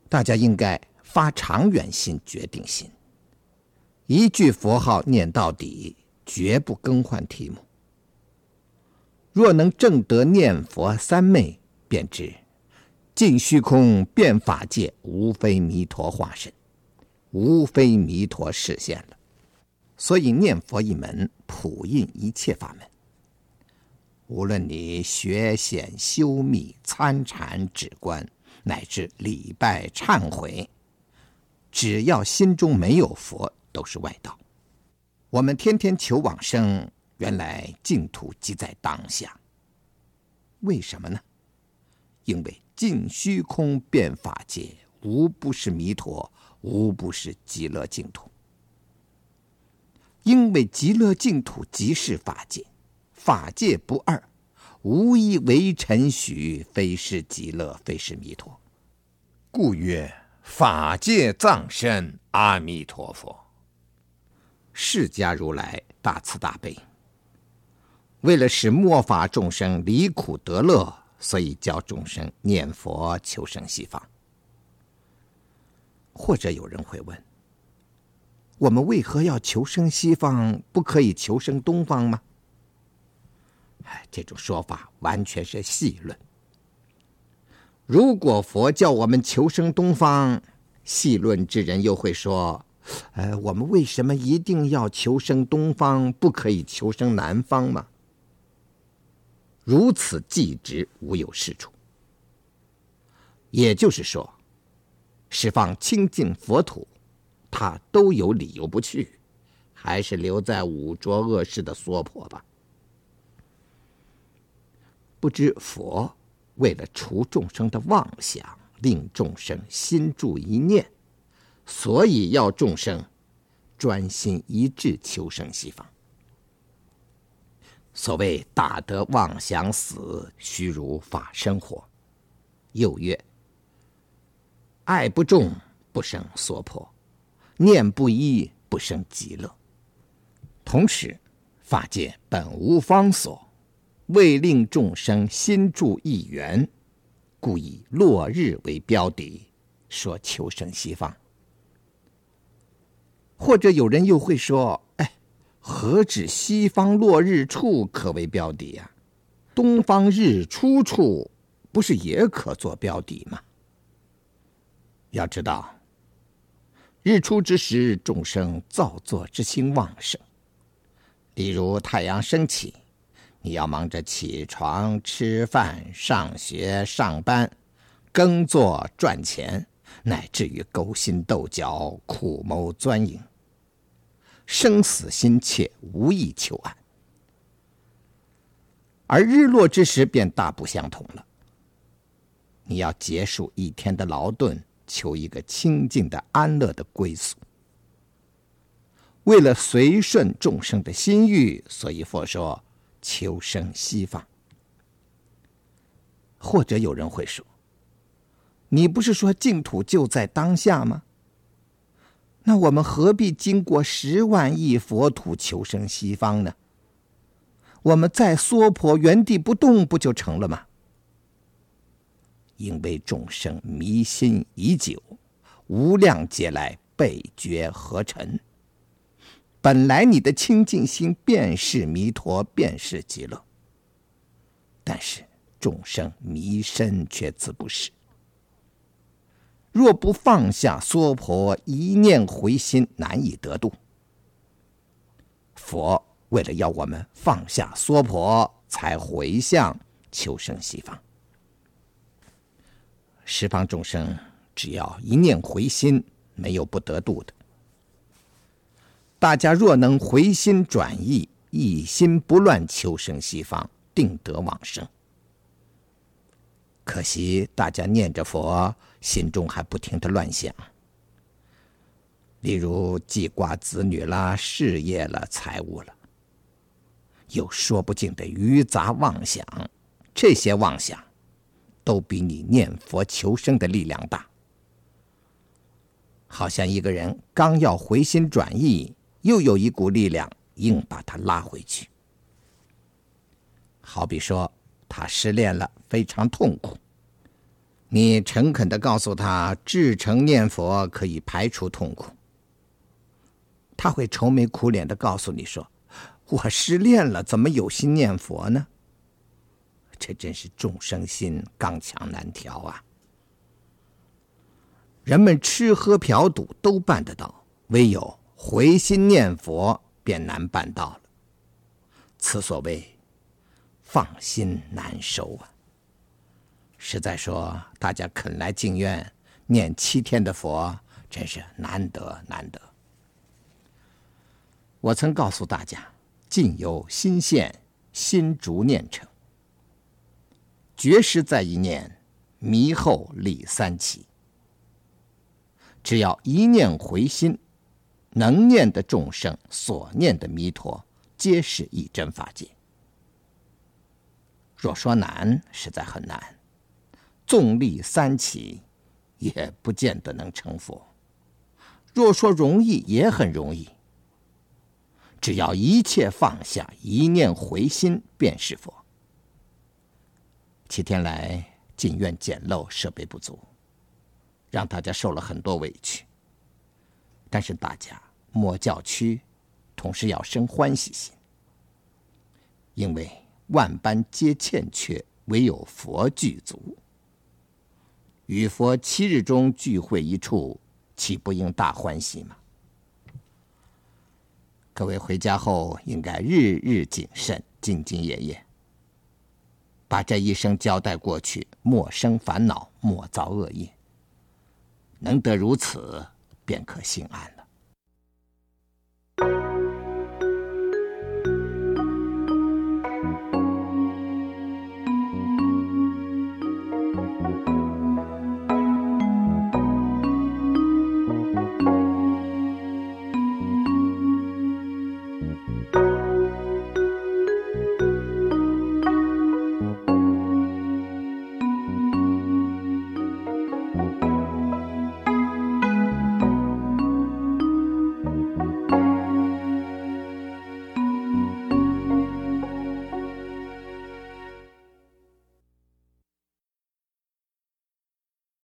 大家应该发长远心、决定心，一句佛号念到底，绝不更换题目。若能证得念佛三昧，便知尽虚空遍法界，无非弥陀化身。无非弥陀示现了，所以念佛一门普印一切法门。无论你学显修密参禅止观，乃至礼拜忏悔，只要心中没有佛，都是外道。我们天天求往生，原来净土即在当下。为什么呢？因为尽虚空遍法界，无不是弥陀。无不是极乐净土，因为极乐净土即是法界，法界不二，无一为尘许，非是极乐，非是弥陀，故曰法界藏身阿弥陀佛。释迦如来大慈大悲，为了使末法众生离苦得乐，所以教众生念佛求生西方。或者有人会问：我们为何要求生西方，不可以求生东方吗？哎，这种说法完全是戏论。如果佛教我们求生东方，戏论之人又会说：呃，我们为什么一定要求生东方，不可以求生南方吗？如此计直，无有是处。也就是说。十方清净佛土，他都有理由不去，还是留在五浊恶世的娑婆吧。不知佛为了除众生的妄想，令众生心住一念，所以要众生专心一志求生西方。所谓大德妄想死，虚如法生活。又曰：爱不重，不生娑婆；念不依，不生极乐。同时，法界本无方所，为令众生心住一缘，故以落日为标的，说求生西方。或者有人又会说：“，何止西方落日处可为标的呀？东方日出处不是也可做标的吗？”要知道，日出之时，众生造作之心旺盛。例如太阳升起，你要忙着起床、吃饭、上学、上班、耕作、赚钱，乃至于勾心斗角、苦谋钻营。生死心切，无意求安；而日落之时，便大不相同了。你要结束一天的劳顿，求一个清净的安乐的归宿。为了随顺众生的心欲，所以佛说求生西方。或者有人会说：“你不是说净土就在当下吗？”那我们何必经过十万亿佛土求生西方呢？我们在娑婆原地不动，不就成了吗？因为众生迷心已久，无量劫来被觉合尘。本来你的清净心便是弥陀，便是极乐。但是众生迷身却自不是。若不放下娑婆，一念回心，难以得度。佛为了要我们放下娑婆，才回向求生西方。十方众生只要一念回心，没有不得度的。大家若能回心转意，一心不乱求生西方，定得往生。可惜大家念着佛，心中还不停的乱想，例如记挂子女啦、事业了、财物了，有说不尽的余杂妄想。这些妄想，都比你念佛求生的力量大。好像一个人刚要回心转意，又有一股力量硬把他拉回去。好比说，他失恋了，非常痛苦。你诚恳的告诉他，至诚念佛可以排除痛苦。他会愁眉苦脸的告诉你说：“我失恋了，怎么有心念佛呢？”这真是众生心刚强难调啊！人们吃喝嫖赌都办得到，唯有回心念佛便难办到了。此所谓。放心难收啊！实在说，大家肯来净苑念七天的佛，真是难得难得。我曾告诉大家，境由心现，心逐念成。觉实在一念，迷后立三起。只要一念回心，能念的众生所念的弥陀，皆是一真法界。若说难，实在很难，纵立三起，也不见得能成佛；若说容易，也很容易。只要一切放下，一念回心，便是佛。七天来，净苑简陋，设备不足，让大家受了很多委屈。但是大家莫叫屈，同时要生欢喜心，因为。万般皆欠缺，唯有佛具足。与佛七日中聚会一处，岂不应大欢喜吗？各位回家后应该日日谨慎，兢兢业业，把这一生交代过去，莫生烦恼，莫造恶业。能得如此，便可心安了。